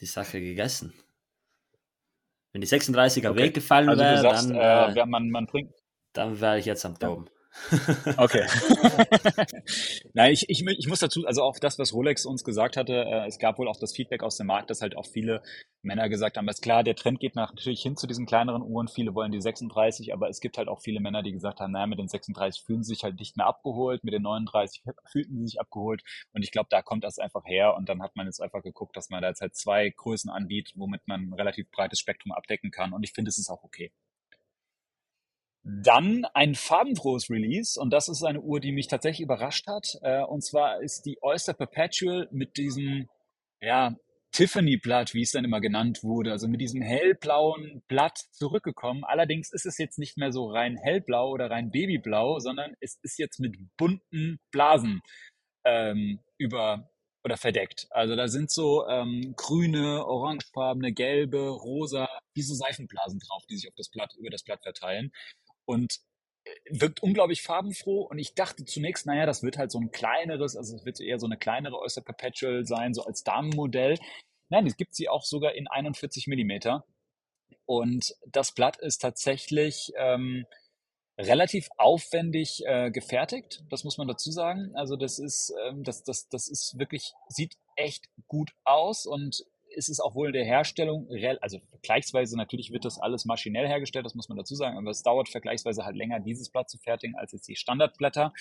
die Sache gegessen. Wenn die 36er okay. weggefallen also wäre, dann, äh, äh man, man bringt... dann wäre ich jetzt am Toben. Okay. Nein, ich, ich, ich muss dazu, also auch das, was Rolex uns gesagt hatte, äh, es gab wohl auch das Feedback aus dem Markt, dass halt auch viele Männer gesagt haben, ist klar, der Trend geht nach, natürlich hin zu diesen kleineren Uhren, viele wollen die 36, aber es gibt halt auch viele Männer, die gesagt haben, naja, mit den 36 fühlen sie sich halt nicht mehr abgeholt, mit den 39 fühlten sie sich abgeholt und ich glaube, da kommt das einfach her und dann hat man jetzt einfach geguckt, dass man da jetzt halt zwei Größen anbietet, womit man ein relativ breites Spektrum abdecken kann und ich finde, es ist auch okay. Dann ein farbenfrohes Release und das ist eine Uhr, die mich tatsächlich überrascht hat. Äh, und zwar ist die Oyster Perpetual mit diesem ja, Tiffany-Blatt, wie es dann immer genannt wurde, also mit diesem hellblauen Blatt zurückgekommen. Allerdings ist es jetzt nicht mehr so rein hellblau oder rein babyblau, sondern es ist jetzt mit bunten Blasen ähm, über oder verdeckt. Also da sind so ähm, grüne, orangefarbene, gelbe, rosa, wie so Seifenblasen drauf, die sich auf das Blatt, über das Blatt verteilen und äh, wirkt unglaublich farbenfroh und ich dachte zunächst, naja, das wird halt so ein kleineres, also es wird eher so eine kleinere Oyster Perpetual sein, so als Damenmodell. Nein, es gibt sie auch sogar in 41 Millimeter und das Blatt ist tatsächlich ähm, relativ aufwendig äh, gefertigt, das muss man dazu sagen. Also das ist, ähm, das, das, das ist wirklich, sieht echt gut aus und ist es auch wohl der Herstellung, also vergleichsweise natürlich wird das alles maschinell hergestellt, das muss man dazu sagen, aber es dauert vergleichsweise halt länger, dieses Blatt zu fertigen, als jetzt die Standardblätter.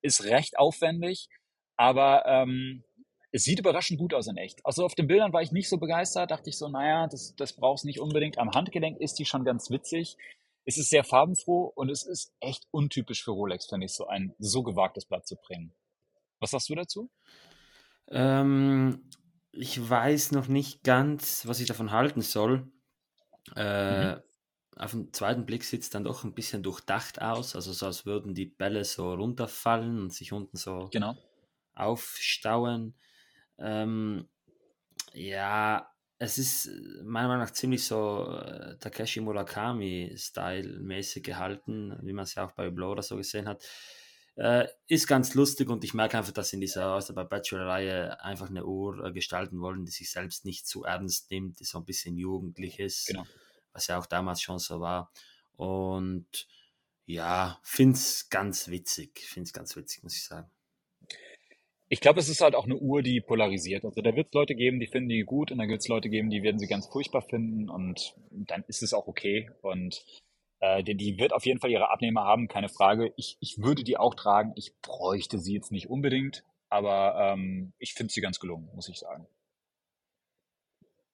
Ist recht aufwendig, aber ähm, es sieht überraschend gut aus in echt. Also auf den Bildern war ich nicht so begeistert, dachte ich so, naja, das, das brauchst nicht unbedingt. Am Handgelenk ist die schon ganz witzig. Es ist sehr farbenfroh und es ist echt untypisch für Rolex, finde ich, so ein so gewagtes Blatt zu bringen. Was sagst du dazu? Ähm, ich weiß noch nicht ganz, was ich davon halten soll. Äh, mhm. auf den zweiten Blick sieht es dann doch ein bisschen durchdacht aus, also so als würden die Bälle so runterfallen und sich unten so genau. aufstauen. Ähm, ja, es ist meiner Meinung nach ziemlich so äh, Takeshi Murakami-Style mäßig gehalten, wie man es ja auch bei Blora so gesehen hat. Äh, ist ganz lustig und ich merke einfach, dass sie in dieser also bei Bachelor-Reihe einfach eine Uhr äh, gestalten wollen, die sich selbst nicht zu ernst nimmt, die so ein bisschen jugendlich ist, genau. was ja auch damals schon so war. Und ja, finde es ganz witzig, finde es ganz witzig, muss ich sagen. Ich glaube, es ist halt auch eine Uhr, die polarisiert. Also da wird es Leute geben, die finden die gut und dann wird es Leute geben, die werden sie ganz furchtbar finden und dann ist es auch okay. Und äh, die, die wird auf jeden Fall ihre Abnehmer haben, keine Frage. Ich, ich würde die auch tragen. Ich bräuchte sie jetzt nicht unbedingt, aber ähm, ich finde sie ganz gelungen, muss ich sagen.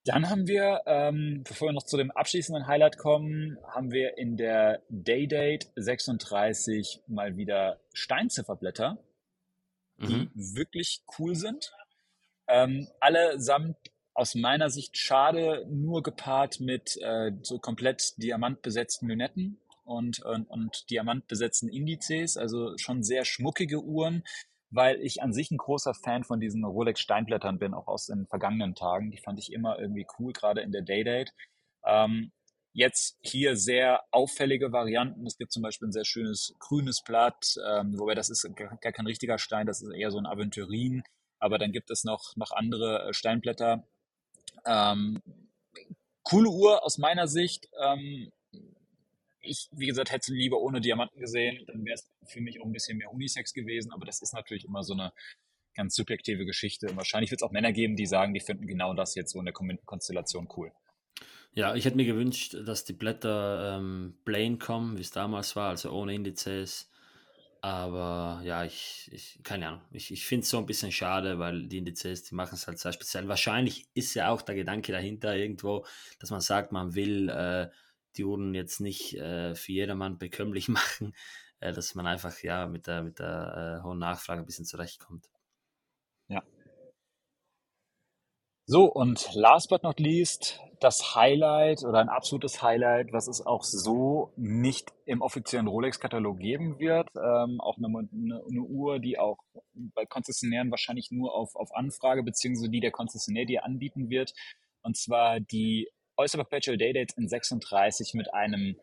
Dann haben wir, ähm, bevor wir noch zu dem abschließenden Highlight kommen, haben wir in der Daydate 36 mal wieder Steinzifferblätter, die mhm. wirklich cool sind. Ähm, allesamt aus meiner Sicht schade, nur gepaart mit äh, so komplett diamantbesetzten Lünetten und, und, und diamantbesetzten Indizes, also schon sehr schmuckige Uhren, weil ich an sich ein großer Fan von diesen Rolex Steinblättern bin, auch aus den vergangenen Tagen. Die fand ich immer irgendwie cool, gerade in der Day-Date. Ähm, jetzt hier sehr auffällige Varianten. Es gibt zum Beispiel ein sehr schönes grünes Blatt, ähm, wobei das ist gar, gar kein richtiger Stein, das ist eher so ein Aventurin. Aber dann gibt es noch, noch andere äh, Steinblätter, ähm, coole Uhr aus meiner Sicht. Ähm, ich, wie gesagt, hätte sie lieber ohne Diamanten gesehen. Dann wäre es für mich auch ein bisschen mehr Unisex gewesen. Aber das ist natürlich immer so eine ganz subjektive Geschichte. Und wahrscheinlich wird es auch Männer geben, die sagen, die finden genau das jetzt so in der Konstellation cool. Ja, ich hätte mir gewünscht, dass die Blätter ähm, plain kommen, wie es damals war, also ohne Indizes. Aber ja, ich, ich keine Ahnung. Ich, ich finde es so ein bisschen schade, weil die Indizes, die machen es halt sehr speziell. Wahrscheinlich ist ja auch der Gedanke dahinter irgendwo, dass man sagt, man will äh, die Uhren jetzt nicht äh, für jedermann bekömmlich machen, äh, dass man einfach ja mit der, mit der äh, hohen Nachfrage ein bisschen zurechtkommt. Ja. So, und last but not least, das Highlight oder ein absolutes Highlight, was es auch so nicht im offiziellen Rolex-Katalog geben wird. Ähm, auch eine, eine, eine, Uhr, die auch bei Konzessionären wahrscheinlich nur auf, auf Anfrage, beziehungsweise die der Konzessionär dir anbieten wird. Und zwar die Oyster Perpetual Day Dates in 36 mit einem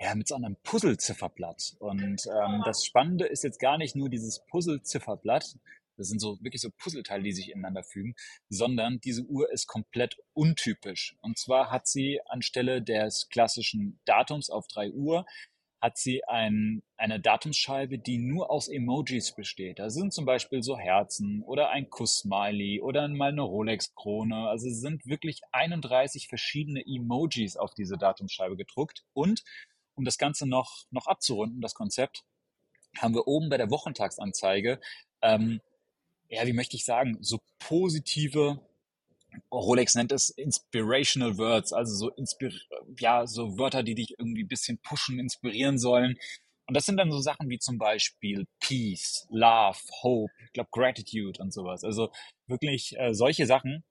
ja, mit so einem Puzzle-Zifferblatt. Und ähm, das Spannende ist jetzt gar nicht nur dieses Puzzle-Zifferblatt, das sind so wirklich so Puzzleteile, die sich ineinander fügen, sondern diese Uhr ist komplett untypisch. Und zwar hat sie anstelle des klassischen Datums auf 3 Uhr hat sie ein, eine Datumsscheibe, die nur aus Emojis besteht. Da sind zum Beispiel so Herzen oder ein Kuss-Smiley oder mal eine Rolex-Krone. Also es sind wirklich 31 verschiedene Emojis auf diese Datumsscheibe gedruckt. Und um das Ganze noch, noch abzurunden, das Konzept, haben wir oben bei der Wochentagsanzeige ähm, ja, wie möchte ich sagen, so positive, Rolex nennt es inspirational words, also so, inspir ja, so Wörter, die dich irgendwie ein bisschen pushen, inspirieren sollen. Und das sind dann so Sachen wie zum Beispiel Peace, Love, Hope, ich glaube Gratitude und sowas. Also wirklich äh, solche Sachen,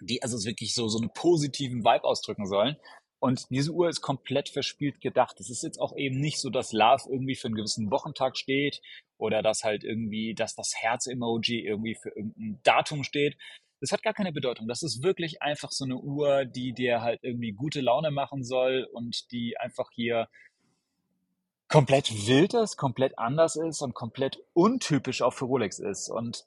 die also wirklich so, so einen positiven Vibe ausdrücken sollen. Und diese Uhr ist komplett verspielt gedacht. Es ist jetzt auch eben nicht so, dass Love irgendwie für einen gewissen Wochentag steht oder dass halt irgendwie, dass das Herz-Emoji irgendwie für irgendein Datum steht. Das hat gar keine Bedeutung. Das ist wirklich einfach so eine Uhr, die dir halt irgendwie gute Laune machen soll und die einfach hier komplett wild ist, komplett anders ist und komplett untypisch auch für Rolex ist. Und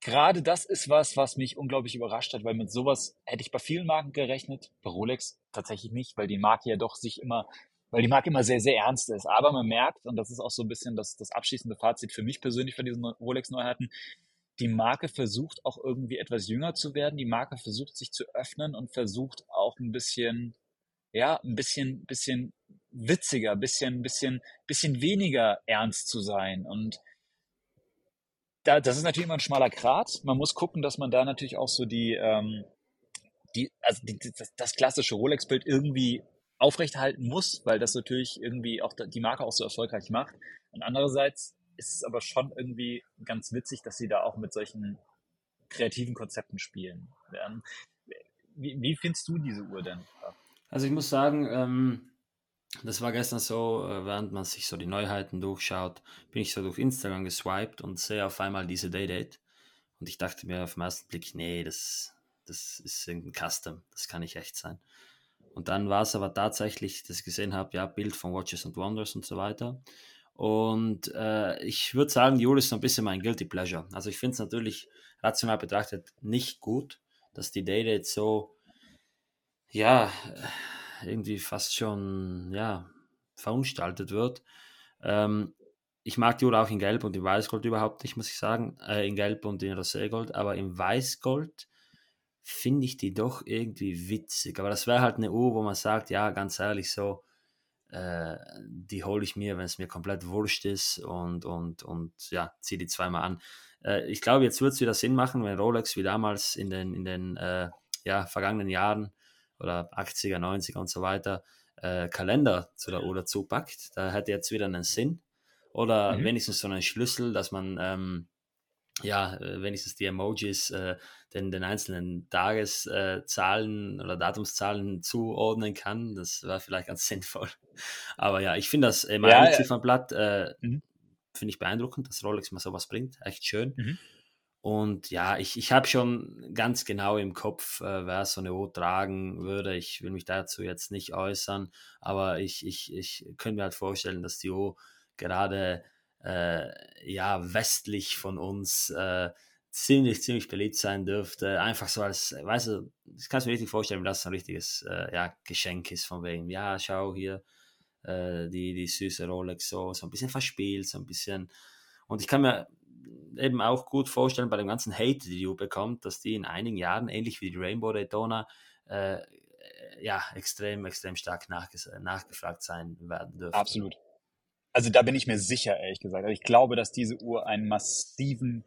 gerade das ist was, was mich unglaublich überrascht hat, weil mit sowas hätte ich bei vielen Marken gerechnet, bei Rolex tatsächlich nicht, weil die Marke ja doch sich immer, weil die Marke immer sehr, sehr ernst ist. Aber man merkt, und das ist auch so ein bisschen das, das abschließende Fazit für mich persönlich von diesen Rolex-Neuheiten, die Marke versucht auch irgendwie etwas jünger zu werden. Die Marke versucht sich zu öffnen und versucht auch ein bisschen, ja, ein bisschen, bisschen witziger, bisschen, bisschen, bisschen weniger ernst zu sein. Und da, das ist natürlich immer ein schmaler Grat. Man muss gucken, dass man da natürlich auch so die, ähm, die, also die, das, das klassische Rolex-Bild irgendwie aufrechterhalten muss, weil das natürlich irgendwie auch die Marke auch so erfolgreich macht. Und andererseits ist es aber schon irgendwie ganz witzig, dass sie da auch mit solchen kreativen Konzepten spielen. Wie, wie findest du diese Uhr denn? Also ich muss sagen, ähm, das war gestern so, äh, während man sich so die Neuheiten durchschaut, bin ich so durch Instagram geswiped und sehe auf einmal diese Day-Date. Und ich dachte mir auf den ersten Blick, nee, das, das ist irgendein Custom, das kann nicht echt sein. Und dann war es aber tatsächlich, dass ich gesehen habe, ja, Bild von Watches and Wonders und so weiter. Und äh, ich würde sagen, Jule ist so ein bisschen mein Guilty Pleasure. Also ich finde es natürlich rational betrachtet nicht gut, dass die jetzt so, ja, irgendwie fast schon, ja, verunstaltet wird. Ähm, ich mag die Uhr auch in Gelb und in Weißgold überhaupt nicht, muss ich sagen. Äh, in Gelb und in Roségold, aber in Weißgold finde ich die doch irgendwie witzig. Aber das wäre halt eine Uhr, wo man sagt, ja, ganz ehrlich, so, äh, die hole ich mir, wenn es mir komplett wurscht ist und, und, und ja, ziehe die zweimal an. Äh, ich glaube, jetzt wird es wieder Sinn machen, wenn Rolex wie damals in den, in den äh, ja, vergangenen Jahren oder 80er, 90er und so weiter äh, Kalender zu der Uhr dazu packt. Da hätte jetzt wieder einen Sinn. Oder mhm. wenigstens so einen Schlüssel, dass man ähm, ja, äh, wenigstens die Emojis äh, den, den einzelnen Tageszahlen äh, oder Datumszahlen zuordnen kann. Das war vielleicht ganz sinnvoll. Aber ja, ich finde das Email-Ziffernblatt äh, mhm. finde ich beeindruckend, dass Rolex mal sowas bringt. Echt schön. Mhm. Und ja, ich, ich habe schon ganz genau im Kopf, äh, wer so eine Uhr tragen würde. Ich will mich dazu jetzt nicht äußern, aber ich, ich, ich könnte mir halt vorstellen, dass die Uhr gerade äh, ja, westlich von uns äh, ziemlich, ziemlich beliebt sein dürfte. Einfach so als, weißt du, ich kann es mir richtig vorstellen, dass das ein richtiges äh, ja, Geschenk ist von wegen, ja, schau hier, äh, die, die süße Rolex so, so ein bisschen verspielt, so ein bisschen. Und ich kann mir eben auch gut vorstellen, bei dem ganzen Hate, die du bekommt, dass die in einigen Jahren, ähnlich wie die Rainbow Daytona, äh, ja, extrem, extrem stark nachgefragt sein werden dürfen. Absolut. Also da bin ich mir sicher, ehrlich gesagt. Also ich glaube, dass diese Uhr einen massiven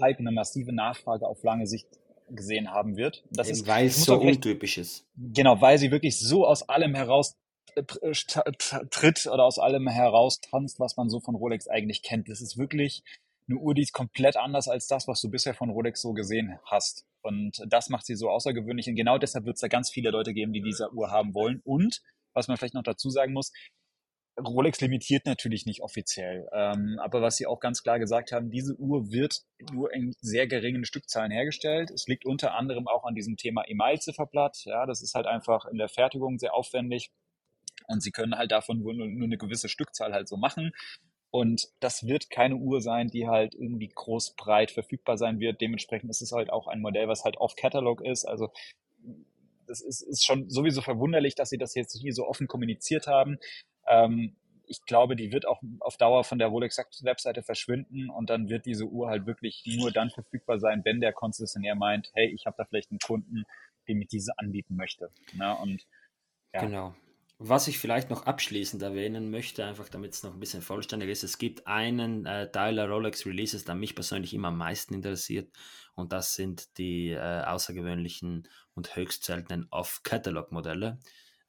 Hype, eine massive Nachfrage auf lange Sicht gesehen haben wird. Das ist, weil es so untypisch ist. Genau, weil sie wirklich so aus allem heraus äh, tritt oder aus allem heraus tanzt, was man so von Rolex eigentlich kennt. Das ist wirklich eine Uhr, die ist komplett anders als das, was du bisher von Rolex so gesehen hast. Und das macht sie so außergewöhnlich. Und genau deshalb wird es da ganz viele Leute geben, die diese Uhr haben wollen. Und, was man vielleicht noch dazu sagen muss, Rolex limitiert natürlich nicht offiziell, ähm, aber was sie auch ganz klar gesagt haben, diese Uhr wird nur in sehr geringen Stückzahlen hergestellt. Es liegt unter anderem auch an diesem Thema Email-Zifferblatt. Ja, das ist halt einfach in der Fertigung sehr aufwendig und sie können halt davon nur, nur eine gewisse Stückzahl halt so machen. Und das wird keine Uhr sein, die halt irgendwie groß breit verfügbar sein wird. Dementsprechend ist es halt auch ein Modell, was halt off-Catalog ist. Also das ist, ist schon sowieso verwunderlich, dass sie das jetzt hier so offen kommuniziert haben. Ähm, ich glaube, die wird auch auf Dauer von der Rolex Webseite verschwinden und dann wird diese Uhr halt wirklich nur dann verfügbar sein, wenn der Konzessionär meint, hey, ich habe da vielleicht einen Kunden, dem ich diese anbieten möchte. Na, und ja. Genau. Was ich vielleicht noch abschließend erwähnen möchte, einfach damit es noch ein bisschen vollständig ist, es gibt einen äh, Teil der Rolex Releases, der mich persönlich immer am meisten interessiert und das sind die äh, außergewöhnlichen und höchst seltenen Off-Catalog-Modelle.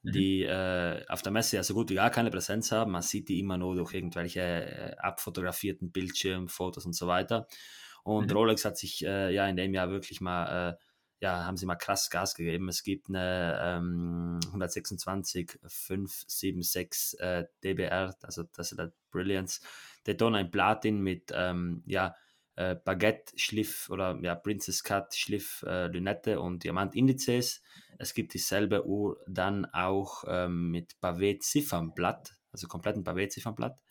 Mhm. die äh, auf der Messe ja so gut wie gar keine Präsenz haben. Man sieht die immer nur durch irgendwelche äh, abfotografierten Bildschirmfotos und so weiter. Und mhm. Rolex hat sich äh, ja in dem Jahr wirklich mal, äh, ja, haben sie mal krass Gas gegeben. Es gibt eine ähm, 126 576 äh, DBR, also das ist der Brilliance Daytona in Platin mit, ähm, ja, äh, Baguette-Schliff oder ja, Princess Cut-Schliff, äh, Lünette und Diamant-Indizes. Es gibt dieselbe Uhr dann auch ähm, mit Pavé-Ziffernblatt, also kompletten Pavé-Ziffernblatt.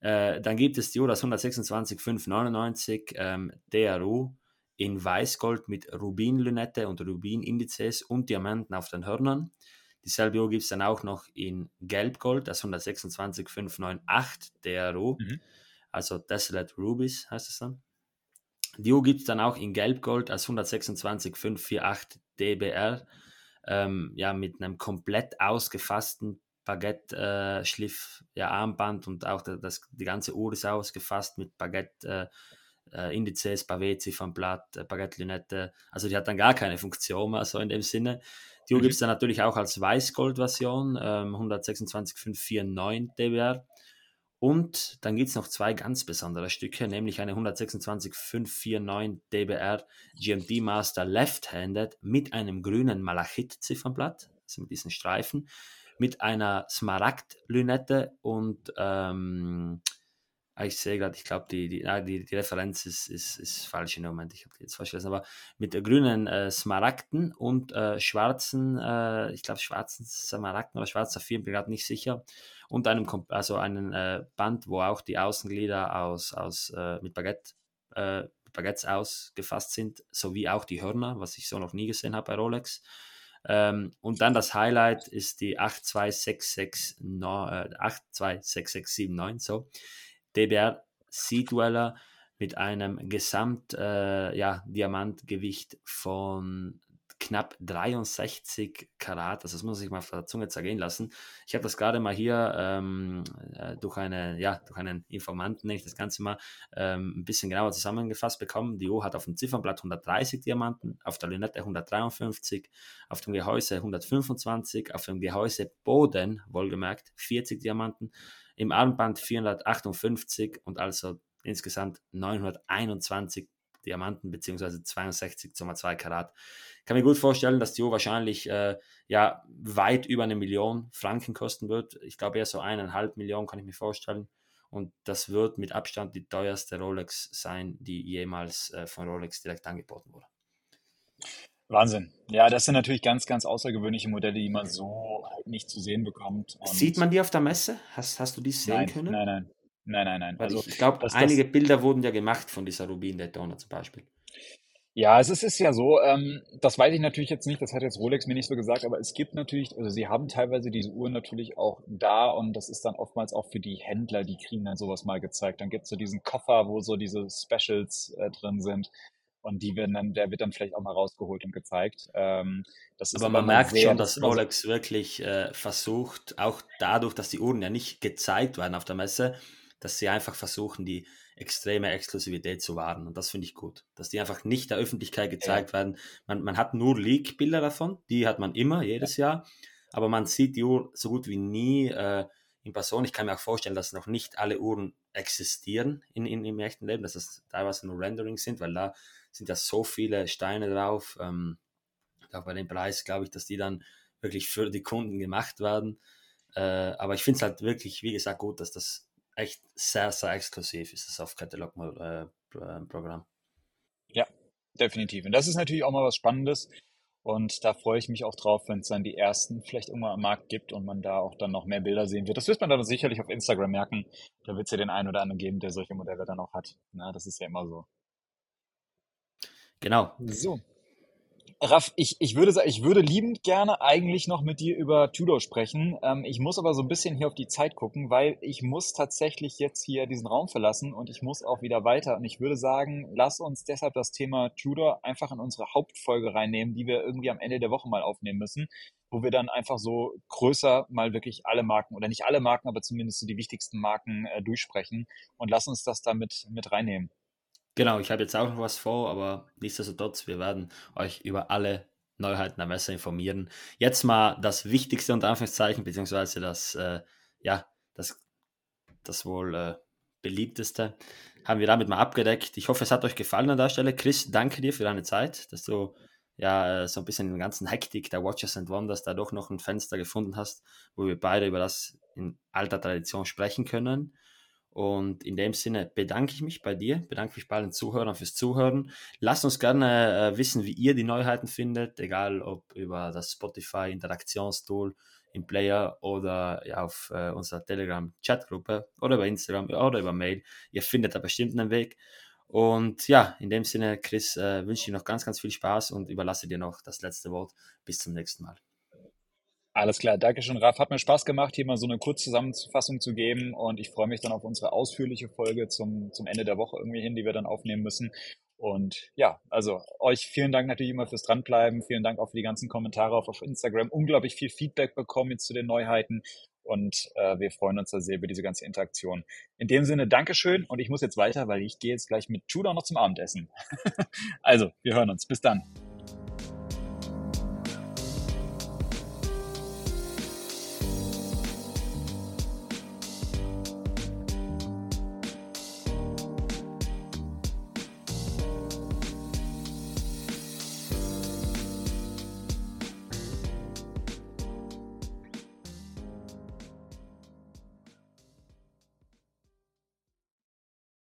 Äh, dann gibt es die Uhr, das 126 599 ähm, DRU in Weißgold mit Rubin-Lünette und Rubin-Indizes und Diamanten auf den Hörnern. Dieselbe Uhr gibt es dann auch noch in Gelbgold, das 126 598 DRU. Mhm also Desolate Rubies heißt es dann. Die Uhr gibt es dann auch in Gelbgold als 126 548 DBR, ähm, ja, mit einem komplett ausgefassten Baguette-Schliff, äh, ja, Armband und auch das, die ganze Uhr ist ausgefasst mit Baguette- äh, äh Indizes, Pavé, vom Blatt, äh, Baguette-Lünette. Also die hat dann gar keine Funktion mehr, so in dem Sinne. Die Uhr mhm. gibt es dann natürlich auch als Weißgold-Version, ähm, 126 549 DBR. Und dann gibt es noch zwei ganz besondere Stücke, nämlich eine 126 549 DBR GMT Master Left-Handed mit einem grünen Malachit-Ziffernblatt. also mit diesen Streifen, mit einer Smaragd-Lünette und ähm, ich sehe gerade, ich glaube, die, die, die, die, Referenz ist, ist, ist falsch im Moment. Ich habe die jetzt falsch gelesen, aber mit grünen äh, Smaragden und äh, schwarzen, äh, ich glaube, schwarzen Smaragden oder schwarzer Saphir, bin gerade nicht sicher. Und einem, also einen äh, Band, wo auch die Außenglieder aus, aus, äh, mit Baguette, äh, Baguettes ausgefasst sind, sowie auch die Hörner, was ich so noch nie gesehen habe bei Rolex. Ähm, und dann das Highlight ist die 82669, so DBR Sea-Dweller mit einem Gesamt-Diamantgewicht äh, ja, von knapp 63 Karat. Also das muss man sich mal auf der Zunge zergehen lassen. Ich habe das gerade mal hier ähm, äh, durch, eine, ja, durch einen Informanten, ich das Ganze mal ähm, ein bisschen genauer zusammengefasst bekommen. Die Uhr hat auf dem Ziffernblatt 130 Diamanten, auf der Lünette 153, auf dem Gehäuse 125, auf dem Gehäuseboden, wohlgemerkt, 40 Diamanten, im Armband 458 und also insgesamt 921 Diamanten bzw. 62,2 Karat. Ich kann mir gut vorstellen, dass die Uhr wahrscheinlich äh, ja, weit über eine Million Franken kosten wird. Ich glaube eher so eineinhalb Millionen kann ich mir vorstellen. Und das wird mit Abstand die teuerste Rolex sein, die jemals äh, von Rolex direkt angeboten wurde. Wahnsinn. Ja, das sind natürlich ganz, ganz außergewöhnliche Modelle, die man so halt nicht zu sehen bekommt. Und Sieht man die auf der Messe? Hast, hast du die sehen nein, können? Nein, nein. Nein, nein, nein. also, ich glaube, einige das, Bilder wurden ja gemacht von dieser Rubin Daytona zum Beispiel. Ja, es ist, ist ja so, ähm, das weiß ich natürlich jetzt nicht, das hat jetzt Rolex mir nicht so gesagt, aber es gibt natürlich, also sie haben teilweise diese Uhren natürlich auch da und das ist dann oftmals auch für die Händler, die kriegen dann sowas mal gezeigt. Dann gibt es so diesen Koffer, wo so diese Specials äh, drin sind. Und die werden dann, der wird dann vielleicht auch mal rausgeholt und gezeigt. Ähm, das aber man merkt sehr, schon, dass Rolex wirklich äh, versucht, auch dadurch, dass die Uhren ja nicht gezeigt werden auf der Messe, dass sie einfach versuchen, die extreme Exklusivität zu wahren. Und das finde ich gut. Dass die einfach nicht der Öffentlichkeit gezeigt ja. werden. Man, man hat nur Leak-Bilder davon, die hat man immer, jedes ja. Jahr. Aber man sieht die Uhr so gut wie nie äh, in Person. Ich kann mir auch vorstellen, dass noch nicht alle Uhren existieren in, in, im echten Leben, dass das teilweise nur Renderings sind, weil da sind ja so viele Steine drauf. Ähm, auch bei dem Preis glaube ich, dass die dann wirklich für die Kunden gemacht werden. Äh, aber ich finde es halt wirklich, wie gesagt, gut, dass das echt sehr, sehr exklusiv ist, das Off-Catalog-Programm. Äh, ja, definitiv. Und das ist natürlich auch mal was Spannendes. Und da freue ich mich auch drauf, wenn es dann die ersten vielleicht irgendwann am Markt gibt und man da auch dann noch mehr Bilder sehen wird. Das wird man dann sicherlich auf Instagram merken. Da wird es ja den einen oder anderen geben, der solche Modelle dann auch hat. Na, das ist ja immer so. Genau. So. Raff, ich, ich würde sagen, ich würde liebend gerne eigentlich noch mit dir über Tudor sprechen. Ähm, ich muss aber so ein bisschen hier auf die Zeit gucken, weil ich muss tatsächlich jetzt hier diesen Raum verlassen und ich muss auch wieder weiter. Und ich würde sagen, lass uns deshalb das Thema Tudor einfach in unsere Hauptfolge reinnehmen, die wir irgendwie am Ende der Woche mal aufnehmen müssen, wo wir dann einfach so größer mal wirklich alle Marken oder nicht alle Marken, aber zumindest so die wichtigsten Marken äh, durchsprechen und lass uns das damit mit reinnehmen. Genau, ich habe jetzt auch noch was vor, aber nichtsdestotrotz, wir werden euch über alle Neuheiten der Messe informieren. Jetzt mal das Wichtigste unter Anführungszeichen, beziehungsweise das, äh, ja, das, das wohl äh, beliebteste, haben wir damit mal abgedeckt. Ich hoffe, es hat euch gefallen an der Stelle. Chris, danke dir für deine Zeit, dass du ja äh, so ein bisschen in der ganzen Hektik der Watches and Wonders da doch noch ein Fenster gefunden hast, wo wir beide über das in alter Tradition sprechen können. Und in dem Sinne bedanke ich mich bei dir, bedanke mich bei allen Zuhörern fürs Zuhören. Lasst uns gerne äh, wissen, wie ihr die Neuheiten findet, egal ob über das Spotify Interaktionstool im Player oder auf äh, unserer Telegram Chatgruppe oder über Instagram oder über Mail. Ihr findet da bestimmt einen Weg. Und ja, in dem Sinne, Chris, äh, wünsche ich dir noch ganz, ganz viel Spaß und überlasse dir noch das letzte Wort. Bis zum nächsten Mal. Alles klar, danke schön, Raf. Hat mir Spaß gemacht, hier mal so eine Kurzzusammenfassung zu geben und ich freue mich dann auf unsere ausführliche Folge zum, zum Ende der Woche irgendwie hin, die wir dann aufnehmen müssen. Und ja, also euch vielen Dank natürlich immer fürs Dranbleiben. Vielen Dank auch für die ganzen Kommentare auf, auf Instagram. Unglaublich viel Feedback bekommen jetzt zu den Neuheiten und äh, wir freuen uns da sehr über diese ganze Interaktion. In dem Sinne, Dankeschön und ich muss jetzt weiter, weil ich gehe jetzt gleich mit Tudor noch zum Abendessen. also, wir hören uns. Bis dann.